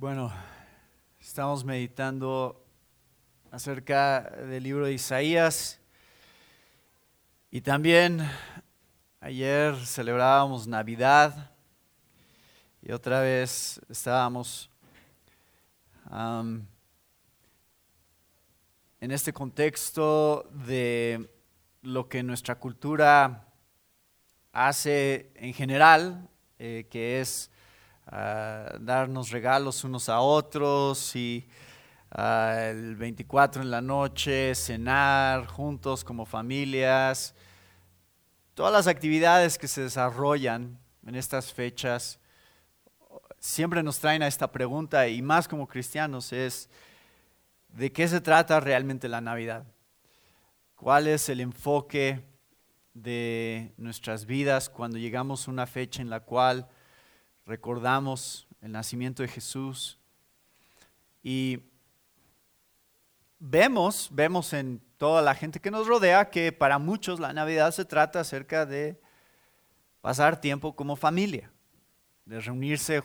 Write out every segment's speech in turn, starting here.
Bueno, estamos meditando acerca del libro de Isaías. Y también ayer celebrábamos Navidad y otra vez estábamos en este contexto de lo que nuestra cultura hace en general, eh, que es darnos regalos unos a otros y el 24 en la noche, cenar juntos como familias. Todas las actividades que se desarrollan en estas fechas siempre nos traen a esta pregunta y más como cristianos es, ¿de qué se trata realmente la Navidad? ¿Cuál es el enfoque de nuestras vidas cuando llegamos a una fecha en la cual recordamos el nacimiento de Jesús y vemos, vemos en toda la gente que nos rodea que para muchos la Navidad se trata acerca de pasar tiempo como familia, de reunirse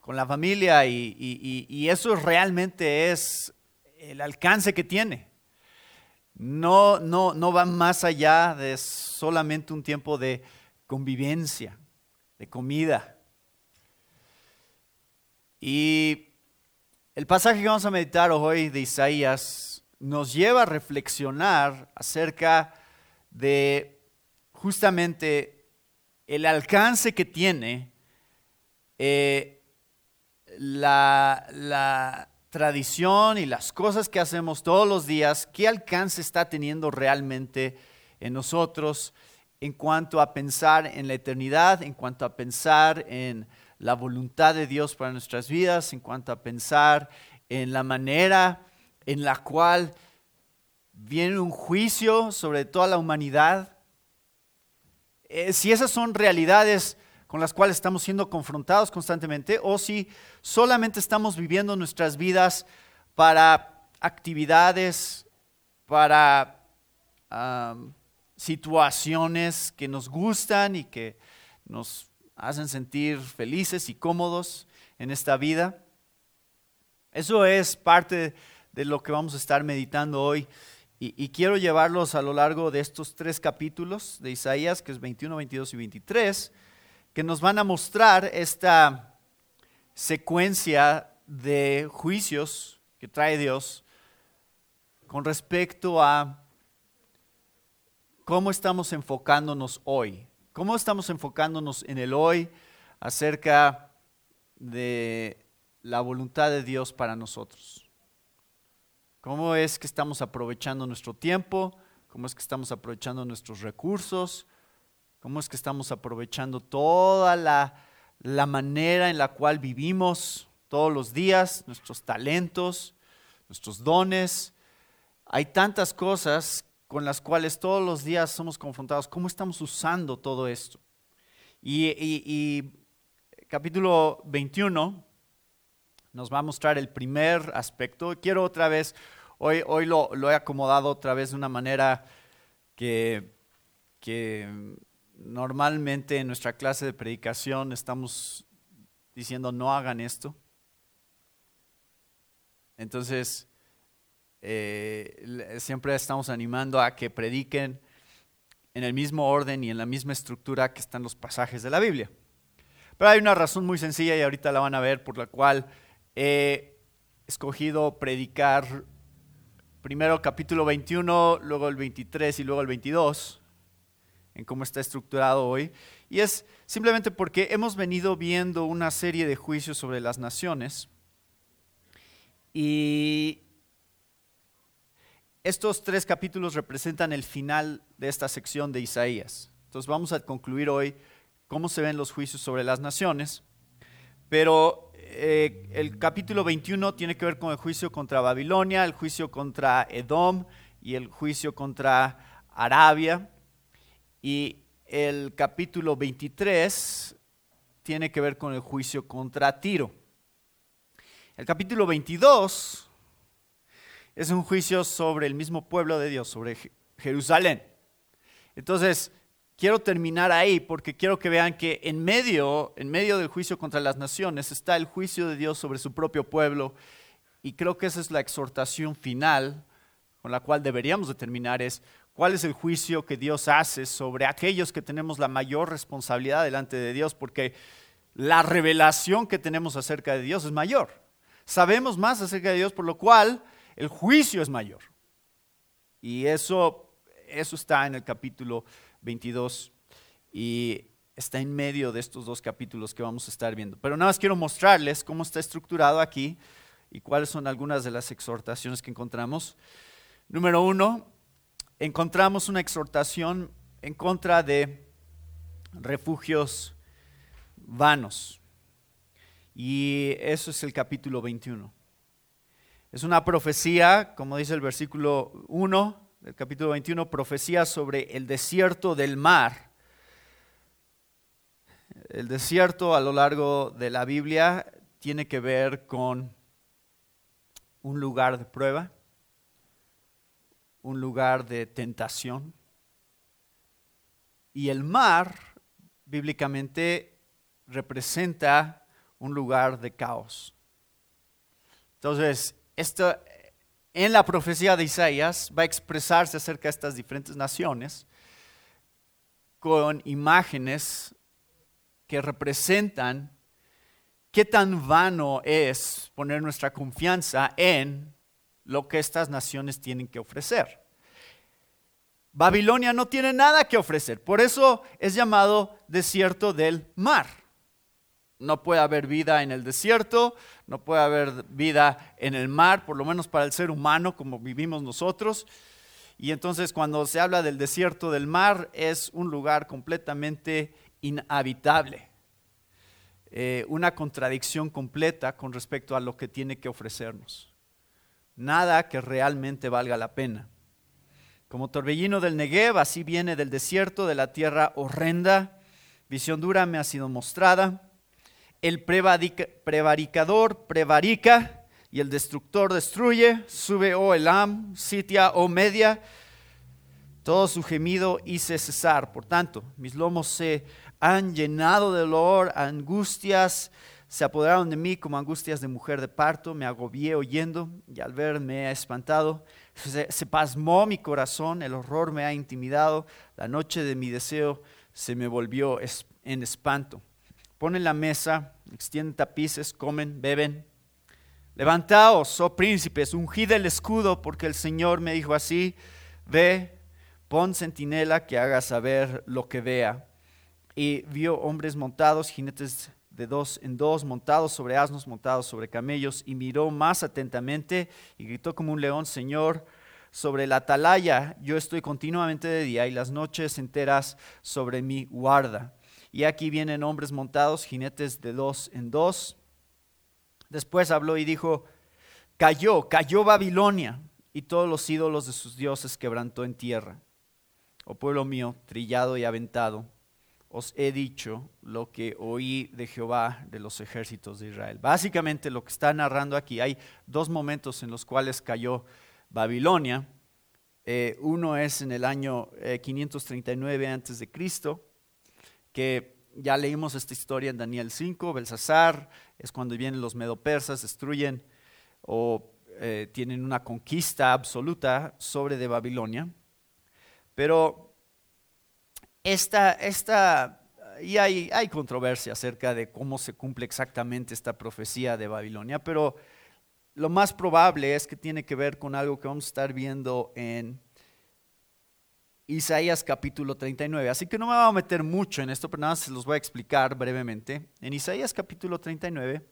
con la familia y, y eso realmente es el alcance que tiene. No, no, no va más allá de solamente un tiempo de convivencia, de comida, y el pasaje que vamos a meditar hoy de Isaías nos lleva a reflexionar acerca de justamente el alcance que tiene eh, la, la tradición y las cosas que hacemos todos los días, qué alcance está teniendo realmente en nosotros en cuanto a pensar en la eternidad, en cuanto a pensar en la voluntad de Dios para nuestras vidas, en cuanto a pensar en la manera en la cual viene un juicio sobre toda la humanidad. Eh, si esas son realidades con las cuales estamos siendo confrontados constantemente o si solamente estamos viviendo nuestras vidas para actividades, para situaciones que nos gustan y que nos hacen sentir felices y cómodos en esta vida. Eso es parte de lo que vamos a estar meditando hoy. Y, quiero llevarlos a lo largo de estos tres capítulos de Isaías, que es 21, 22 y 23, que nos van a mostrar esta secuencia de juicios que trae Dios con respecto a cómo estamos enfocándonos hoy ¿Cómo estamos enfocándonos en el hoy acerca de la voluntad de Dios para nosotros? ¿Cómo es que estamos aprovechando nuestro tiempo? ¿Cómo es que estamos aprovechando nuestros recursos? ¿Cómo es que estamos aprovechando toda la, la manera en la cual vivimos todos los días, nuestros talentos, nuestros dones? Hay tantas cosas con las cuales todos los días somos confrontados, ¿cómo estamos usando todo esto? Y, capítulo 21 nos va a mostrar el primer aspecto. Quiero otra vez, hoy, hoy lo, he acomodado otra vez de una manera que, que normalmente en nuestra clase de predicación estamos diciendo no hagan esto. Entonces, eh, siempre estamos animando a que prediquen en el mismo orden y en la misma estructura que están los pasajes de la Biblia. Pero hay una razón muy sencilla y ahorita la van a ver por la cual he escogido predicar primero capítulo 21, luego el 23 y luego el 22, en cómo está estructurado hoy. Y es simplemente porque hemos venido viendo una serie de juicios sobre las naciones y estos tres capítulos representan el final de esta sección de Isaías. Entonces vamos a concluir hoy cómo se ven los juicios sobre las naciones. Pero eh, el capítulo 21 tiene que ver con el juicio contra Babilonia, el juicio contra Edom y el juicio contra Arabia. Y el capítulo 23 tiene que ver con el juicio contra Tiro. El capítulo 22 es un juicio sobre el mismo pueblo de Dios, sobre Jerusalén. Entonces, quiero terminar ahí porque quiero que vean que en medio, en medio del juicio contra las naciones está el juicio de Dios sobre su propio pueblo y creo que esa es la exhortación final con la cual deberíamos de terminar es cuál es el juicio que Dios hace sobre aquellos que tenemos la mayor responsabilidad delante de Dios porque la revelación que tenemos acerca de Dios es mayor. Sabemos más acerca de Dios por lo cual el juicio es mayor. Y eso, eso está en el capítulo 22 y está en medio de estos dos capítulos que vamos a estar viendo. Pero nada más quiero mostrarles cómo está estructurado aquí y cuáles son algunas de las exhortaciones que encontramos. Número uno, encontramos una exhortación en contra de refugios vanos. Y eso es el capítulo 21. Es una profecía, como dice el versículo 1 del capítulo 21, profecía sobre el desierto del mar. El desierto a lo largo de la Biblia tiene que ver con un lugar de prueba, un lugar de tentación. Y el mar, bíblicamente, representa un lugar de caos. Entonces, esto, en la profecía de Isaías va a expresarse acerca de estas diferentes naciones con imágenes que representan qué tan vano es poner nuestra confianza en lo que estas naciones tienen que ofrecer. Babilonia no tiene nada que ofrecer, por eso es llamado desierto del mar. No puede haber vida en el desierto, no puede haber vida en el mar, por lo menos para el ser humano como vivimos nosotros. Y entonces cuando se habla del desierto del mar es un lugar completamente inhabitable. Eh, una contradicción completa con respecto a lo que tiene que ofrecernos. Nada que realmente valga la pena. Como torbellino del Negev, así viene del desierto, de la tierra horrenda. Visión dura me ha sido mostrada el prevaricador prevarica y el destructor destruye, sube o oh Elam, sitia o oh media, todo su gemido hice cesar. Por tanto, mis lomos se han llenado de dolor, angustias se apoderaron de mí como angustias de mujer de parto, me agobié oyendo y al ver me ha espantado. Se pasmó mi corazón, el horror me ha intimidado, la noche de mi deseo se me volvió en espanto ponen la mesa, extienden tapices, comen, beben. Levantaos, oh príncipes, ungid el escudo, porque el Señor me dijo así, ve, pon centinela que haga saber lo que vea. Y vio hombres montados, jinetes de dos en dos, montados sobre asnos, montados sobre camellos, y miró más atentamente y gritó como un león, Señor, sobre la atalaya, yo estoy continuamente de día y las noches enteras sobre mi guarda y aquí vienen hombres montados, jinetes de dos en dos. Después habló y dijo, cayó, cayó Babilonia y todos los ídolos de sus dioses quebrantó en tierra. Oh pueblo mío, trillado y aventado, os he dicho lo que oí de Jehová de los ejércitos de Israel. Básicamente lo que está narrando aquí, hay dos momentos en los cuales cayó Babilonia. Eh, uno es en el año 539 eh, antes de Cristo que ya leímos esta historia en Daniel 5, Belsasar, es cuando vienen los medopersas, destruyen o eh, tienen una conquista absoluta sobre de Babilonia. Pero esta, esta y hay, hay controversia acerca de cómo se cumple exactamente esta profecía de Babilonia, pero lo más probable es que tiene que ver con algo que vamos a estar viendo en Isaías capítulo 39. Así que no me voy a meter mucho en esto, pero nada se los voy a explicar brevemente. En Isaías capítulo 39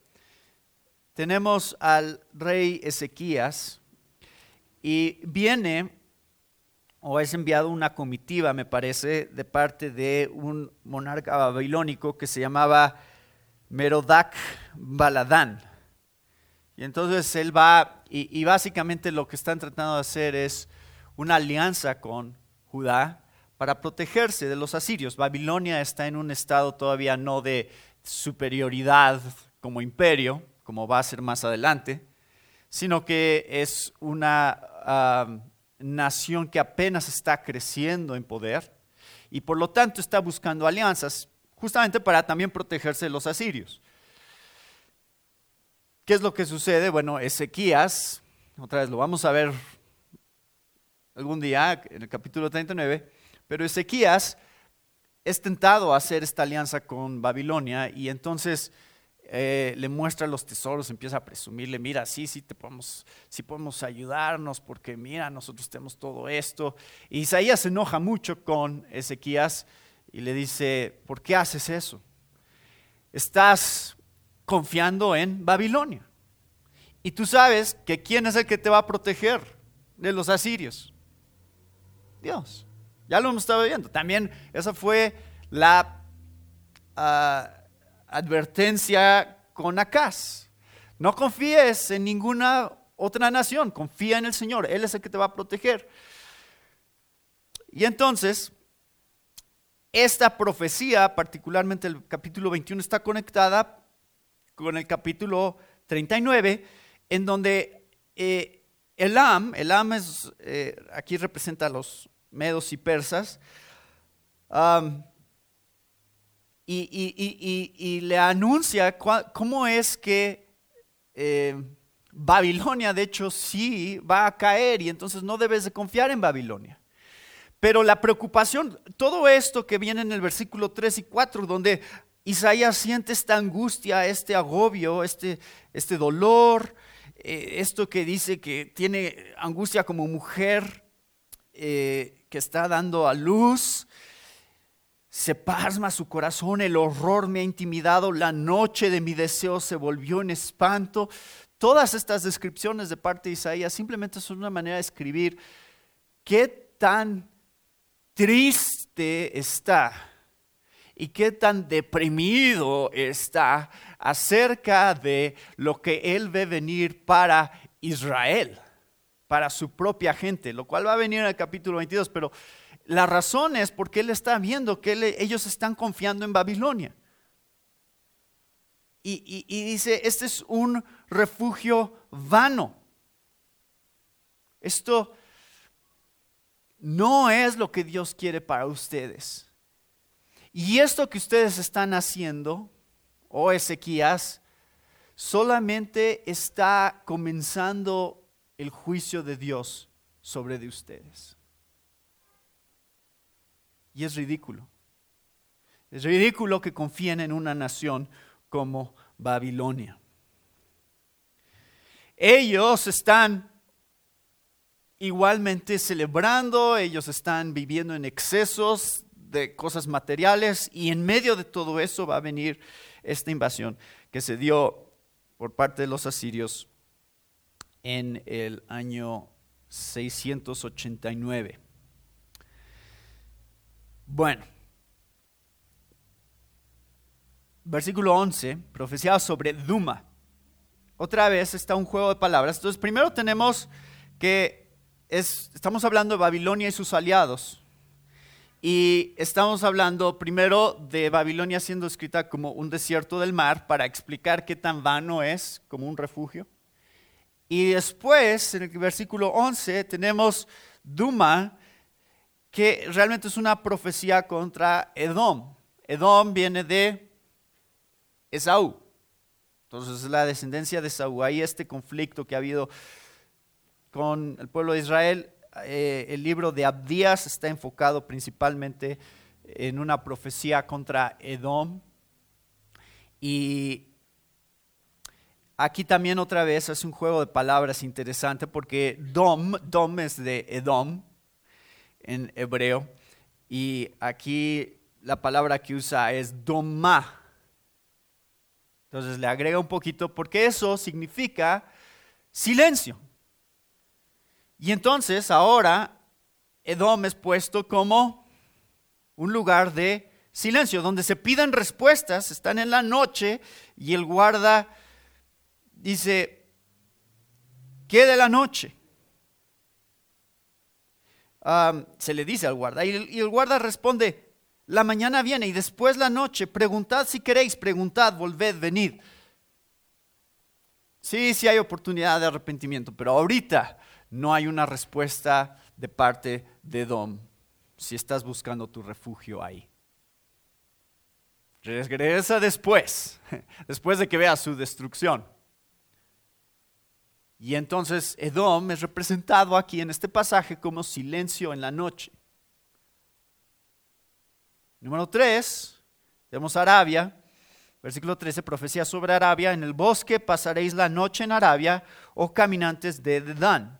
tenemos al rey Ezequías y viene o es enviado una comitiva, me parece, de parte de un monarca babilónico que se llamaba Merodac Baladán. Y entonces él va, y, y básicamente lo que están tratando de hacer es una alianza con Para protegerse de los asirios. Babilonia está en un estado todavía no de superioridad como imperio, como va a ser más adelante, sino que es una nación que apenas está creciendo en poder y por lo tanto está buscando alianzas justamente para también protegerse de los asirios. ¿Qué es lo que sucede? Bueno, Ezequías, otra vez lo vamos a ver algún día en el capítulo 39, pero Ezequías es tentado a hacer esta alianza con Babilonia y entonces eh, le muestra los tesoros, empieza a presumirle, mira, sí, sí, te podemos, sí podemos ayudarnos porque mira, nosotros tenemos todo esto. Isaías se enoja mucho con Ezequías y le dice, ¿por qué haces eso? Estás confiando en Babilonia. Y tú sabes que quién es el que te va a proteger de los asirios. Dios. Ya lo hemos estado viendo. También esa fue la ah, advertencia con Acaz. No confíes en ninguna otra nación, confía en el Señor, Él es el que te va a proteger. Y entonces, esta profecía, particularmente el capítulo 21, está conectada con el capítulo 39, en donde eh, Elam, Elam es, eh, aquí representa a los medos y persas, y, le anuncia cómo es que eh, Babilonia, de hecho, sí va a caer y entonces no debes de confiar en Babilonia. Pero la preocupación, todo esto que viene en el versículo 3 y 4, donde Isaías siente esta angustia, este agobio, este, este dolor, eh, esto que dice que tiene angustia como mujer, eh, que está dando a luz. Se pasma su corazón, el horror me ha intimidado, la noche de mi deseo se volvió en espanto. Todas estas descripciones de parte de Isaías simplemente son una manera de escribir qué tan triste está y qué tan deprimido está acerca de lo que él ve venir para Israel para su propia gente, lo cual va a venir en el capítulo 22, pero la razón es porque él está viendo que ellos están confiando en Babilonia. Y, dice, este es un refugio vano. Esto no es lo que Dios quiere para ustedes. Y esto que ustedes están haciendo, oh Ezequías, solamente está comenzando el juicio de Dios sobre de ustedes. Y es ridículo. Es ridículo que confíen en una nación como Babilonia. Ellos están igualmente celebrando, ellos están viviendo en excesos de cosas materiales y en medio de todo eso va a venir esta invasión que se dio por parte de los asirios en el año 689. Bueno, versículo 11, profecía sobre Duma. Otra vez está un juego de palabras. Entonces, primero tenemos que estamos hablando de Babilonia y sus aliados. Y estamos hablando primero de Babilonia siendo escrita como un desierto del mar para explicar qué tan vano es como un refugio. Y después, en el versículo 11, tenemos Duma, que realmente es una profecía contra Edom. Edom viene de Esaú. Entonces es la descendencia de Esaú. Hay este conflicto que ha habido con el pueblo de Israel. Eh, el libro de Abdías está enfocado principalmente en una profecía contra Edom. Y Aquí también otra vez es un juego de palabras interesante porque Dom, Dom es de Edom en hebreo y aquí la palabra que usa es Doma. Entonces le agrega un poquito porque eso significa silencio. Y entonces ahora Edom es puesto como un lugar de silencio, donde se piden respuestas, están en la noche y el guarda dice, ¿qué de la noche? se le dice al guarda y el, y el guarda responde, la mañana viene y después la noche, preguntad si queréis, preguntad, volved, venid. Sí, sí hay oportunidad de arrepentimiento, pero ahorita no hay una respuesta de parte de Dom. si estás buscando tu refugio ahí. Regresa después, después de que veas su destrucción. Y entonces Edom es representado aquí en este pasaje como silencio en la noche. Número 3, tenemos Arabia. Versículo 13, profecía sobre Arabia. En el bosque pasaréis la noche en Arabia, oh caminantes de Dan.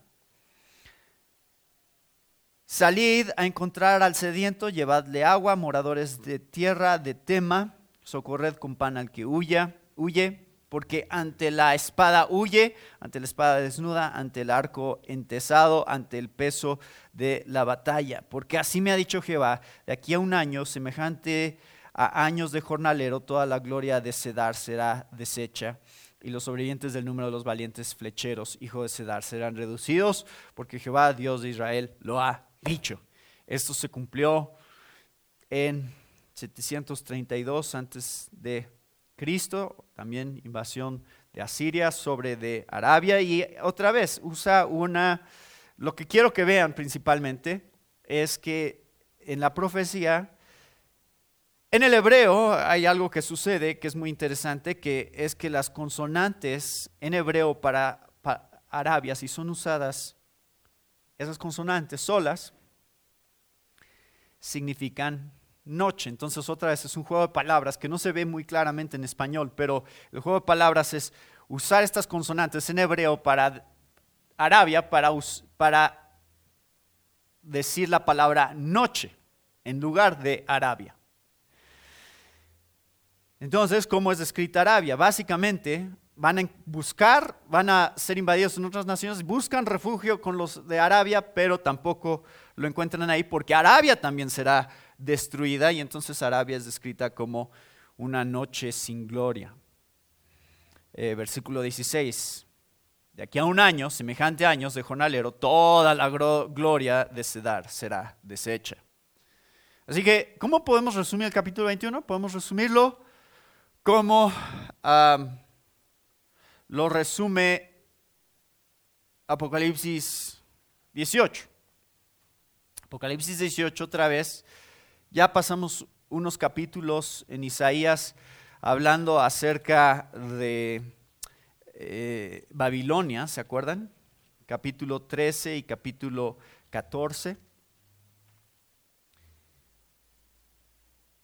Salid a encontrar al sediento, llevadle agua, moradores de tierra de Tema, socorred con pan al que huya, huye porque ante la espada huye, ante la espada desnuda, ante el arco entesado, ante el peso de la batalla. Porque así me ha dicho Jehová, de aquí a un año, semejante a años de jornalero, toda la gloria de Cedar será deshecha, y los sobrevivientes del número de los valientes flecheros, hijo de Cedar, serán reducidos, porque Jehová, Dios de Israel, lo ha dicho. Esto se cumplió en 732 antes de Cristo, también invasión de Asiria sobre de Arabia y otra vez usa una, lo que quiero que vean principalmente es que en la profecía, en el hebreo hay algo que sucede que es muy interesante, que es que las consonantes en hebreo para, para Arabia, si son usadas esas consonantes solas, significan noche. Entonces otra vez es un juego de palabras que no se ve muy claramente en español, pero el juego de palabras es usar estas consonantes en hebreo para Arabia, para, para decir la palabra noche en lugar de Arabia. Entonces, ¿cómo es descrita Arabia? Básicamente, van a buscar, van a ser invadidos en otras naciones, buscan refugio con los de Arabia, pero tampoco lo encuentran ahí porque Arabia también será destruida y entonces Arabia es descrita como una noche sin gloria. Eh, versículo 16. De aquí a un año, semejante años de jornalero, toda la gloria de Cedar será deshecha. Así que, ¿cómo podemos resumir el capítulo 21? Podemos resumirlo como lo resume Apocalipsis 18. Apocalipsis 18 otra vez ya pasamos unos capítulos en Isaías hablando acerca de eh, Babilonia, ¿se acuerdan? Capítulo 13 y capítulo 14.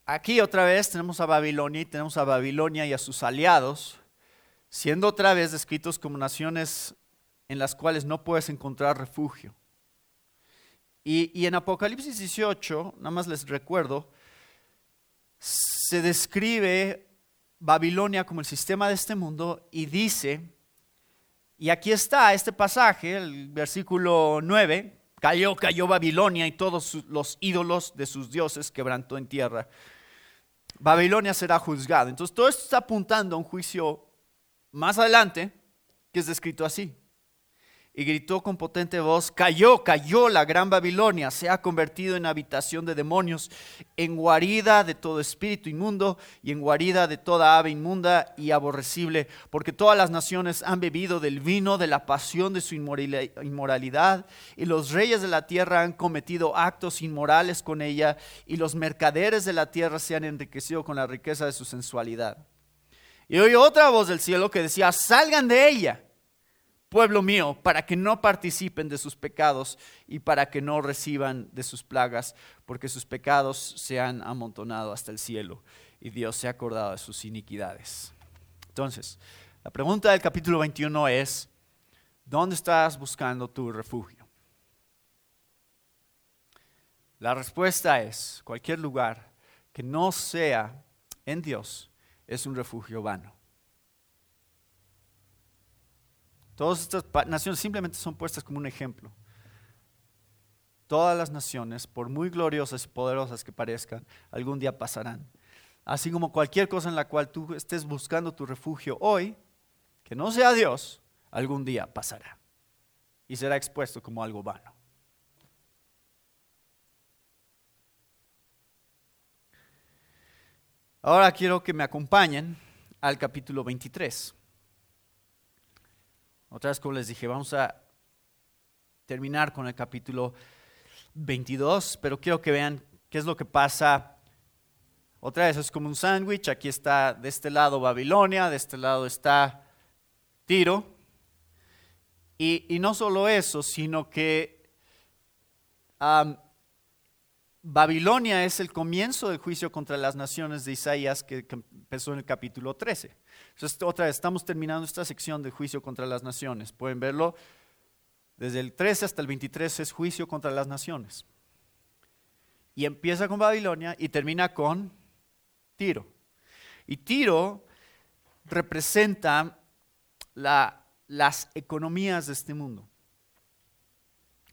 Aquí otra vez tenemos a Babilonia y tenemos a Babilonia y a sus aliados, siendo otra vez descritos como naciones en las cuales no puedes encontrar refugio. Y, en Apocalipsis 18, nada más les recuerdo, se describe Babilonia como el sistema de este mundo y dice, y aquí está este pasaje, el versículo 9, cayó, cayó Babilonia y todos los ídolos de sus dioses quebrantó en tierra. Babilonia será juzgado. Entonces todo esto está apuntando a un juicio más adelante que es descrito así y gritó con potente voz, cayó, cayó la gran Babilonia, se ha convertido en habitación de demonios, en guarida de todo espíritu inmundo y en guarida de toda ave inmunda y aborrecible, porque todas las naciones han bebido del vino de la pasión de su inmoralidad y los reyes de la tierra han cometido actos inmorales con ella y los mercaderes de la tierra se han enriquecido con la riqueza de su sensualidad. Y oí otra voz del cielo que decía, salgan de ella pueblo mío, para que no participen de sus pecados y para que no reciban de sus plagas, porque sus pecados se han amontonado hasta el cielo y Dios se ha acordado de sus iniquidades. Entonces, la pregunta del capítulo 21 es, ¿dónde estás buscando tu refugio? La respuesta es, cualquier lugar que no sea en Dios es un refugio vano. Todas estas naciones simplemente son puestas como un ejemplo. Todas las naciones, por muy gloriosas y poderosas que parezcan, algún día pasarán. Así como cualquier cosa en la cual tú estés buscando tu refugio hoy, que no sea Dios, algún día pasará y será expuesto como algo vano. Ahora quiero que me acompañen al capítulo 23. Otra vez, como les dije, vamos a terminar con el capítulo 22, pero quiero que vean qué es lo que pasa. Otra vez es como un sándwich, aquí está de este lado Babilonia, de este lado está Tiro. Y, no solo eso, sino que Babilonia es el comienzo del juicio contra las naciones de Isaías que, empezó en el capítulo 13. Entonces, otra vez, estamos terminando esta sección de juicio contra las naciones. Pueden verlo. Desde el 13 hasta el 23 es juicio contra las naciones. Y empieza con Babilonia y termina con Tiro. Y Tiro representa las economías de este mundo.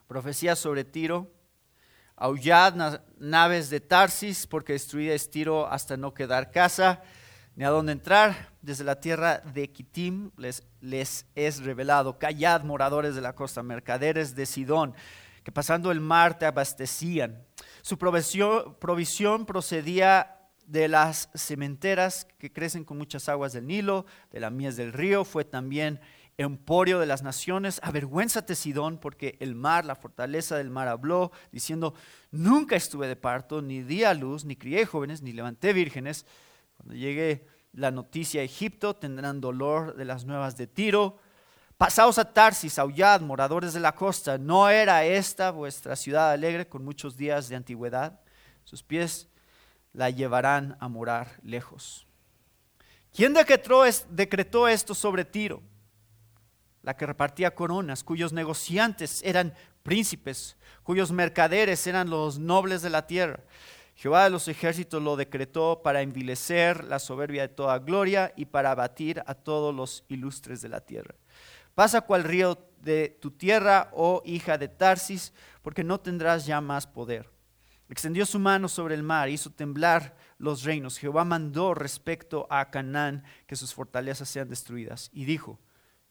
Profecía sobre Tiro Aullad naves de Tarsis, porque destruida es Tiro hasta no quedar casa, ni a dónde entrar. Desde la tierra de Kitim les, les es revelado. Callad, moradores de la costa, mercaderes de Sidón, que pasando el mar te abastecían. Su provisión, provisión procedía de las cementeras que crecen con muchas aguas del Nilo, de la mies del río, fue también emporio de las naciones, avergüénzate Sidón, porque el mar, la fortaleza del mar habló, diciendo, nunca estuve de parto, ni di a luz, ni crié jóvenes, ni levanté vírgenes. Cuando llegue la noticia a Egipto, tendrán dolor de las nuevas de Tiro. Pasaos a Tarsis, aullad, moradores de la costa, ¿no era esta vuestra ciudad alegre con muchos días de antigüedad? Sus pies la llevarán a morar lejos. ¿Quién decretó esto sobre Tiro? la que repartía coronas, cuyos negociantes eran príncipes, cuyos mercaderes eran los nobles de la tierra. Jehová de los ejércitos lo decretó para envilecer la soberbia de toda gloria y para abatir a todos los ilustres de la tierra. Pasa cual río de tu tierra, oh hija de Tarsis, porque no tendrás ya más poder. Extendió su mano sobre el mar, hizo temblar los reinos. Jehová mandó respecto a Canaán que sus fortalezas sean destruidas. Y dijo,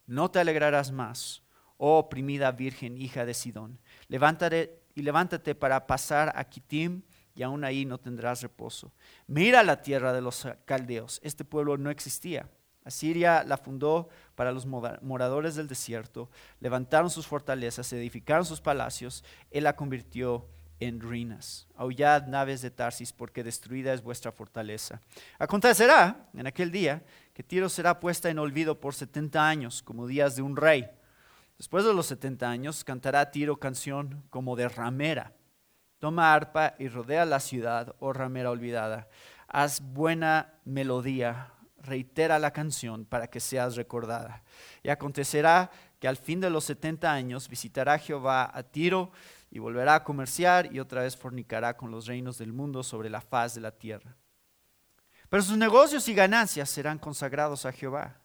no te alegrarás más, oh oprimida virgen hija de Sidón. Levántate y levántate para pasar a Kitim, y aún ahí no tendrás reposo. Mira la tierra de los caldeos, este pueblo no existía. Asiria la fundó para los moradores del desierto, levantaron sus fortalezas, edificaron sus palacios, él la convirtió en ruinas. Aullad naves de Tarsis, porque destruida es vuestra fortaleza. Acontecerá en aquel día que Tiro será puesta en olvido por setenta años, como días de un rey. Después de los setenta años, cantará Tiro canción como de ramera. Toma arpa y rodea la ciudad, oh ramera olvidada. Haz buena melodía, reitera la canción para que seas recordada. Y acontecerá que al fin de los setenta años visitará Jehová a Tiro y volverá a comerciar y otra vez fornicará con los reinos del mundo sobre la faz de la tierra. Pero sus negocios y ganancias serán consagrados a Jehová.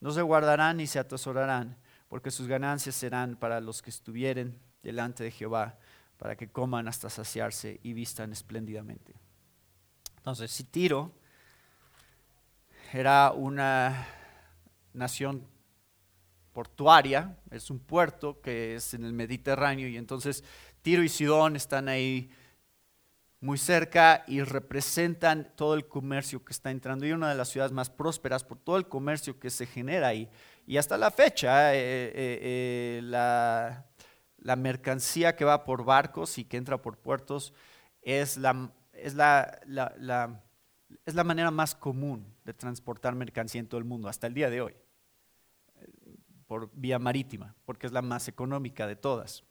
No se guardarán ni se atesorarán, porque sus ganancias serán para los que estuvieren delante de Jehová, para que coman hasta saciarse y vistan espléndidamente. Entonces, si Tiro era una nación portuaria, es un puerto que es en el Mediterráneo y entonces Tiro y Sidón están ahí muy cerca y representan todo el comercio que está entrando y una de las ciudades más prósperas por todo el comercio que se genera ahí. Y hasta la fecha, eh, eh, eh, la, la, mercancía que va por barcos y que entra por puertos es la, es la, es la manera más común de transportar mercancía en todo el mundo hasta el día de hoy por vía marítima, porque es la más económica de todas.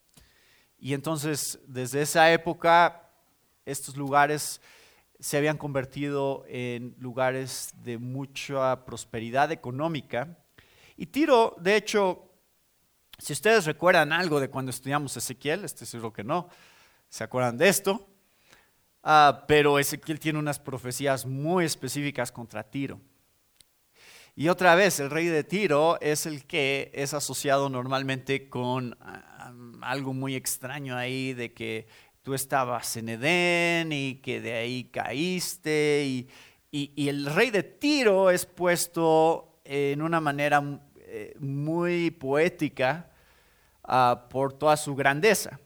Y entonces, desde esa época, estos lugares se habían convertido en lugares de mucha prosperidad económica. Y Tiro, de hecho, si ustedes recuerdan algo de cuando estudiamos Ezequiel, estoy seguro que no, se acuerdan de esto, ah, pero Ezequiel tiene unas profecías muy específicas contra Tiro. Y otra vez, el rey de Tiro es el que es asociado normalmente con ah, algo muy extraño ahí, de que tú estabas en Edén y que de ahí caíste. Y, el rey de Tiro es puesto en una manera eh, muy poética ah, por toda su grandeza.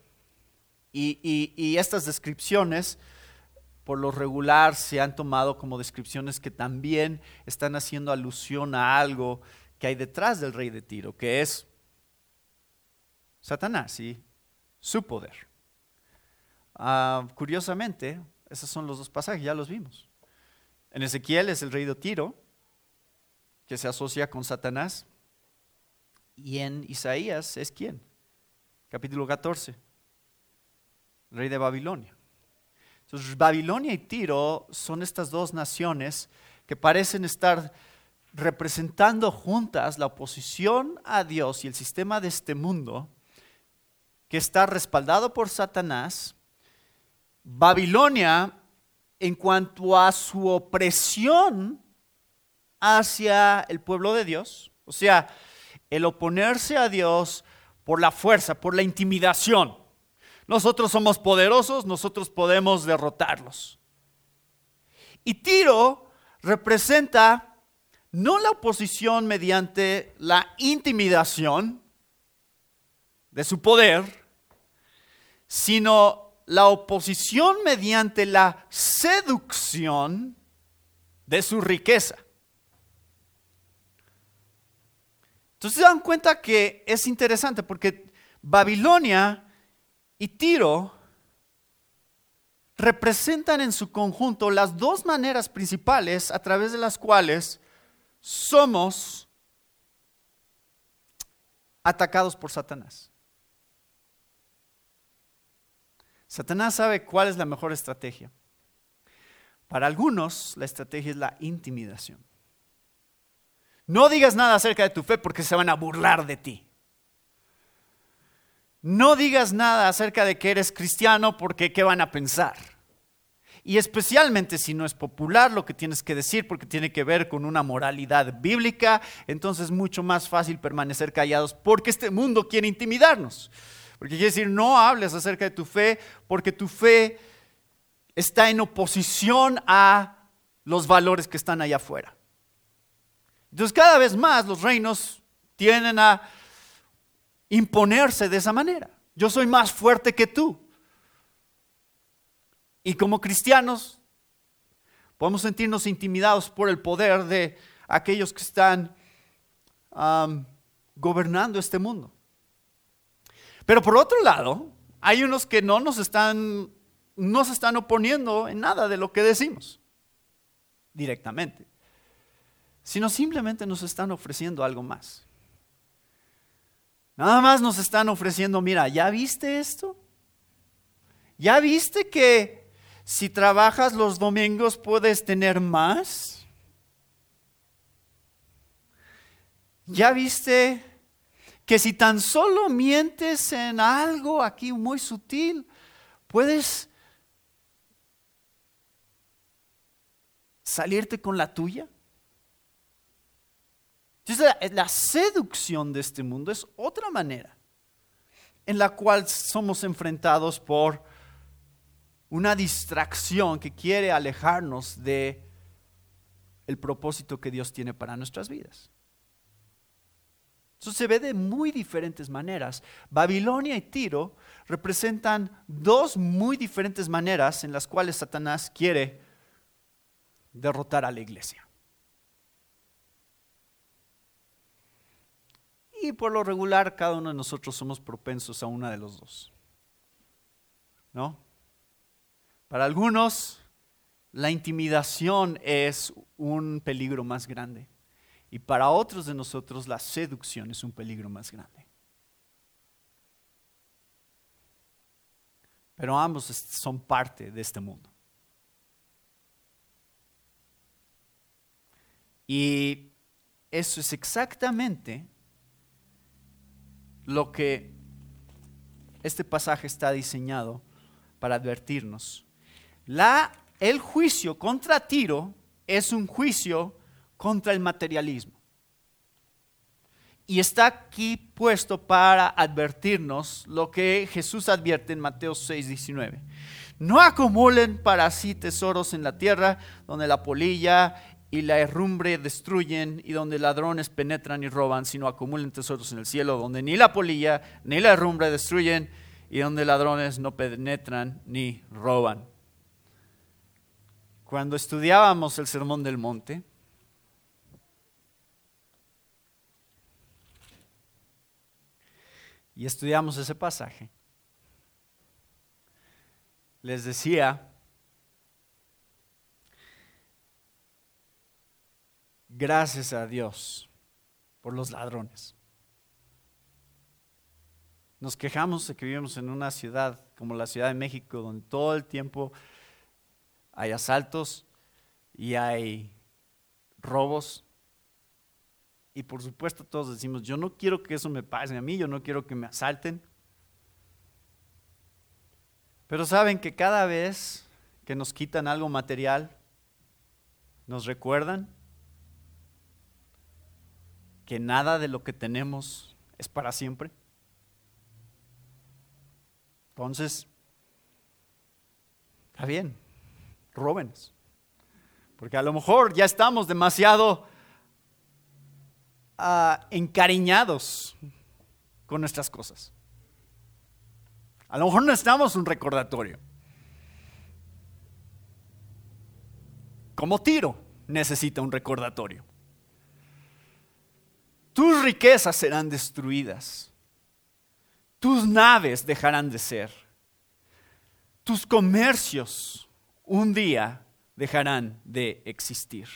y estas descripciones por lo regular se han tomado como descripciones que también están haciendo alusión a algo que hay detrás del rey de Tiro, que es Satanás y su poder. Ah, curiosamente, esos son los dos pasajes, ya los vimos. En Ezequiel es el rey de Tiro, que se asocia con Satanás. Y en Isaías es quién? Capítulo 14, rey de Babilonia. Entonces, Babilonia y Tiro son estas dos naciones que parecen estar representando juntas la oposición a Dios y el sistema de este mundo, que está respaldado por Satanás. Babilonia, en cuanto a su opresión hacia el pueblo de Dios, o sea, el oponerse a Dios por la fuerza, por la intimidación. Nosotros somos poderosos, nosotros podemos derrotarlos. Y Tiro representa no la oposición mediante la intimidación de su poder, sino la oposición mediante la seducción de su riqueza. Entonces se dan cuenta que es interesante porque Babilonia y Tiro representan en su conjunto las dos maneras principales a través de las cuales somos atacados por Satanás. Satanás sabe cuál es la mejor estrategia. Para algunos la estrategia es la intimidación. No digas nada acerca de tu fe porque se van a burlar de ti. No digas nada acerca de que eres cristiano porque ¿qué van a pensar? Y especialmente si no es popular lo que tienes que decir porque tiene que ver con una moralidad bíblica, entonces es mucho más fácil permanecer callados porque este mundo quiere intimidarnos. Porque quiere decir, no hables acerca de tu fe porque tu fe está en oposición a los valores que están allá afuera. Entonces cada vez más los reinos tienden a imponerse de esa manera. Yo soy más fuerte que tú. Y como cristianos podemos sentirnos intimidados por el poder de aquellos que están gobernando este mundo. Pero por otro lado, hay unos que no nos están, no se están oponiendo en nada de lo que decimos directamente, sino simplemente nos están ofreciendo algo más. Nada más nos están ofreciendo, mira, ¿ya viste esto? ¿Ya viste que si trabajas los domingos puedes tener más? ¿Ya viste que si tan solo mientes en algo aquí muy sutil, puedes salirte con la tuya? Entonces, la seducción de este mundo es otra manera en la cual somos enfrentados por una distracción que quiere alejarnos de el propósito que Dios tiene para nuestras vidas. Eso se ve de muy diferentes maneras. Babilonia y Tiro representan dos muy diferentes maneras en las cuales Satanás quiere derrotar a la iglesia. Y por lo regular, cada uno de nosotros somos propensos a una de los dos. ¿No? Para algunos, la intimidación es un peligro más grande. Y para otros de nosotros, la seducción es un peligro más grande. Pero ambos son parte de este mundo. Y eso es exactamente lo que este pasaje está diseñado para advertirnos. La, el juicio contra Tiro es un juicio contra el materialismo. Y está aquí puesto para advertirnos lo que Jesús advierte en Mateo 6, 19. No acumulen para sí tesoros en la tierra, donde la polilla y la herrumbre destruyen y donde ladrones penetran y roban, sino acumulen tesoros en el cielo, donde ni la polilla ni la herrumbre destruyen y donde ladrones no penetran ni roban. Cuando estudiábamos el Sermón del Monte, y estudiamos ese pasaje, les decía, gracias a Dios por los ladrones. Nos quejamos de que vivimos en una ciudad como la Ciudad de México, donde todo el tiempo hay asaltos y hay robos. Y por supuesto todos decimos, yo no quiero que eso me pase a mí, yo no quiero que me asalten. Pero saben que cada vez que nos quitan algo material, nos recuerdan que nada de lo que tenemos es para siempre. Entonces, está bien, róbenos. Porque a lo mejor ya estamos demasiado ah, encariñados con nuestras cosas. A lo mejor necesitamos un recordatorio. Como Tiro necesita un recordatorio. Tus riquezas serán destruidas. Tus naves dejarán de ser. Tus comercios un día dejarán de existir.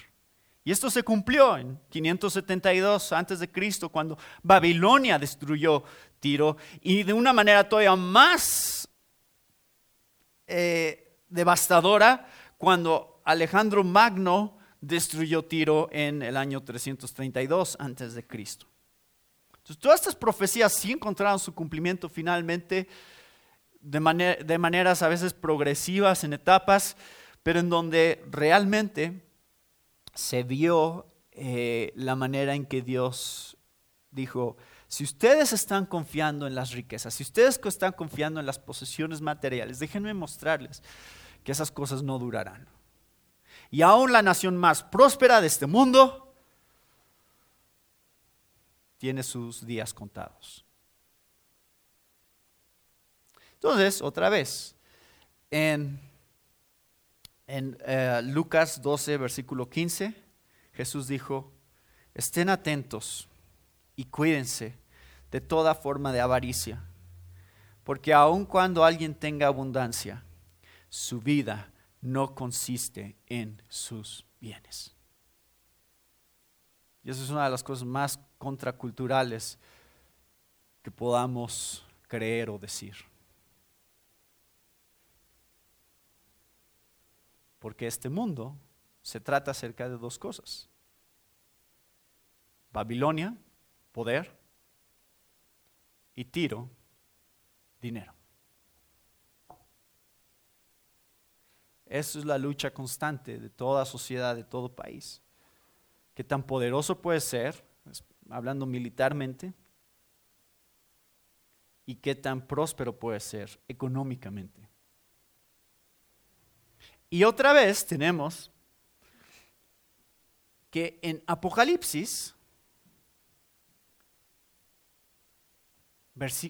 Y esto se cumplió en 572 antes de Cristo cuando Babilonia destruyó Tiro y de una manera todavía más eh, devastadora cuando Alejandro Magno destruyó Tiro en el año 332 antes de Cristo. Entonces, todas estas profecías sí encontraron su cumplimiento finalmente de, maneras a veces progresivas en etapas, pero en donde realmente se vio eh, la manera en que Dios dijo, si ustedes están confiando en las riquezas, si ustedes están confiando en las posesiones materiales, déjenme mostrarles que esas cosas no durarán. Y aún la nación más próspera de este mundo tiene sus días contados. Entonces, otra vez, en en eh, Lucas 12, versículo 15, Jesús dijo, estén atentos y cuídense de toda forma de avaricia, porque aun cuando alguien tenga abundancia, su vida no consiste en sus bienes. Y eso es una de las cosas más contraculturales que podamos creer o decir. Porque este mundo se trata acerca de dos cosas. Babilonia, poder, y Tiro, dinero. Esa es la lucha constante de toda sociedad, de todo país. Qué tan poderoso puede ser, hablando militarmente, y qué tan próspero puede ser económicamente. Y otra vez tenemos que en Apocalipsis,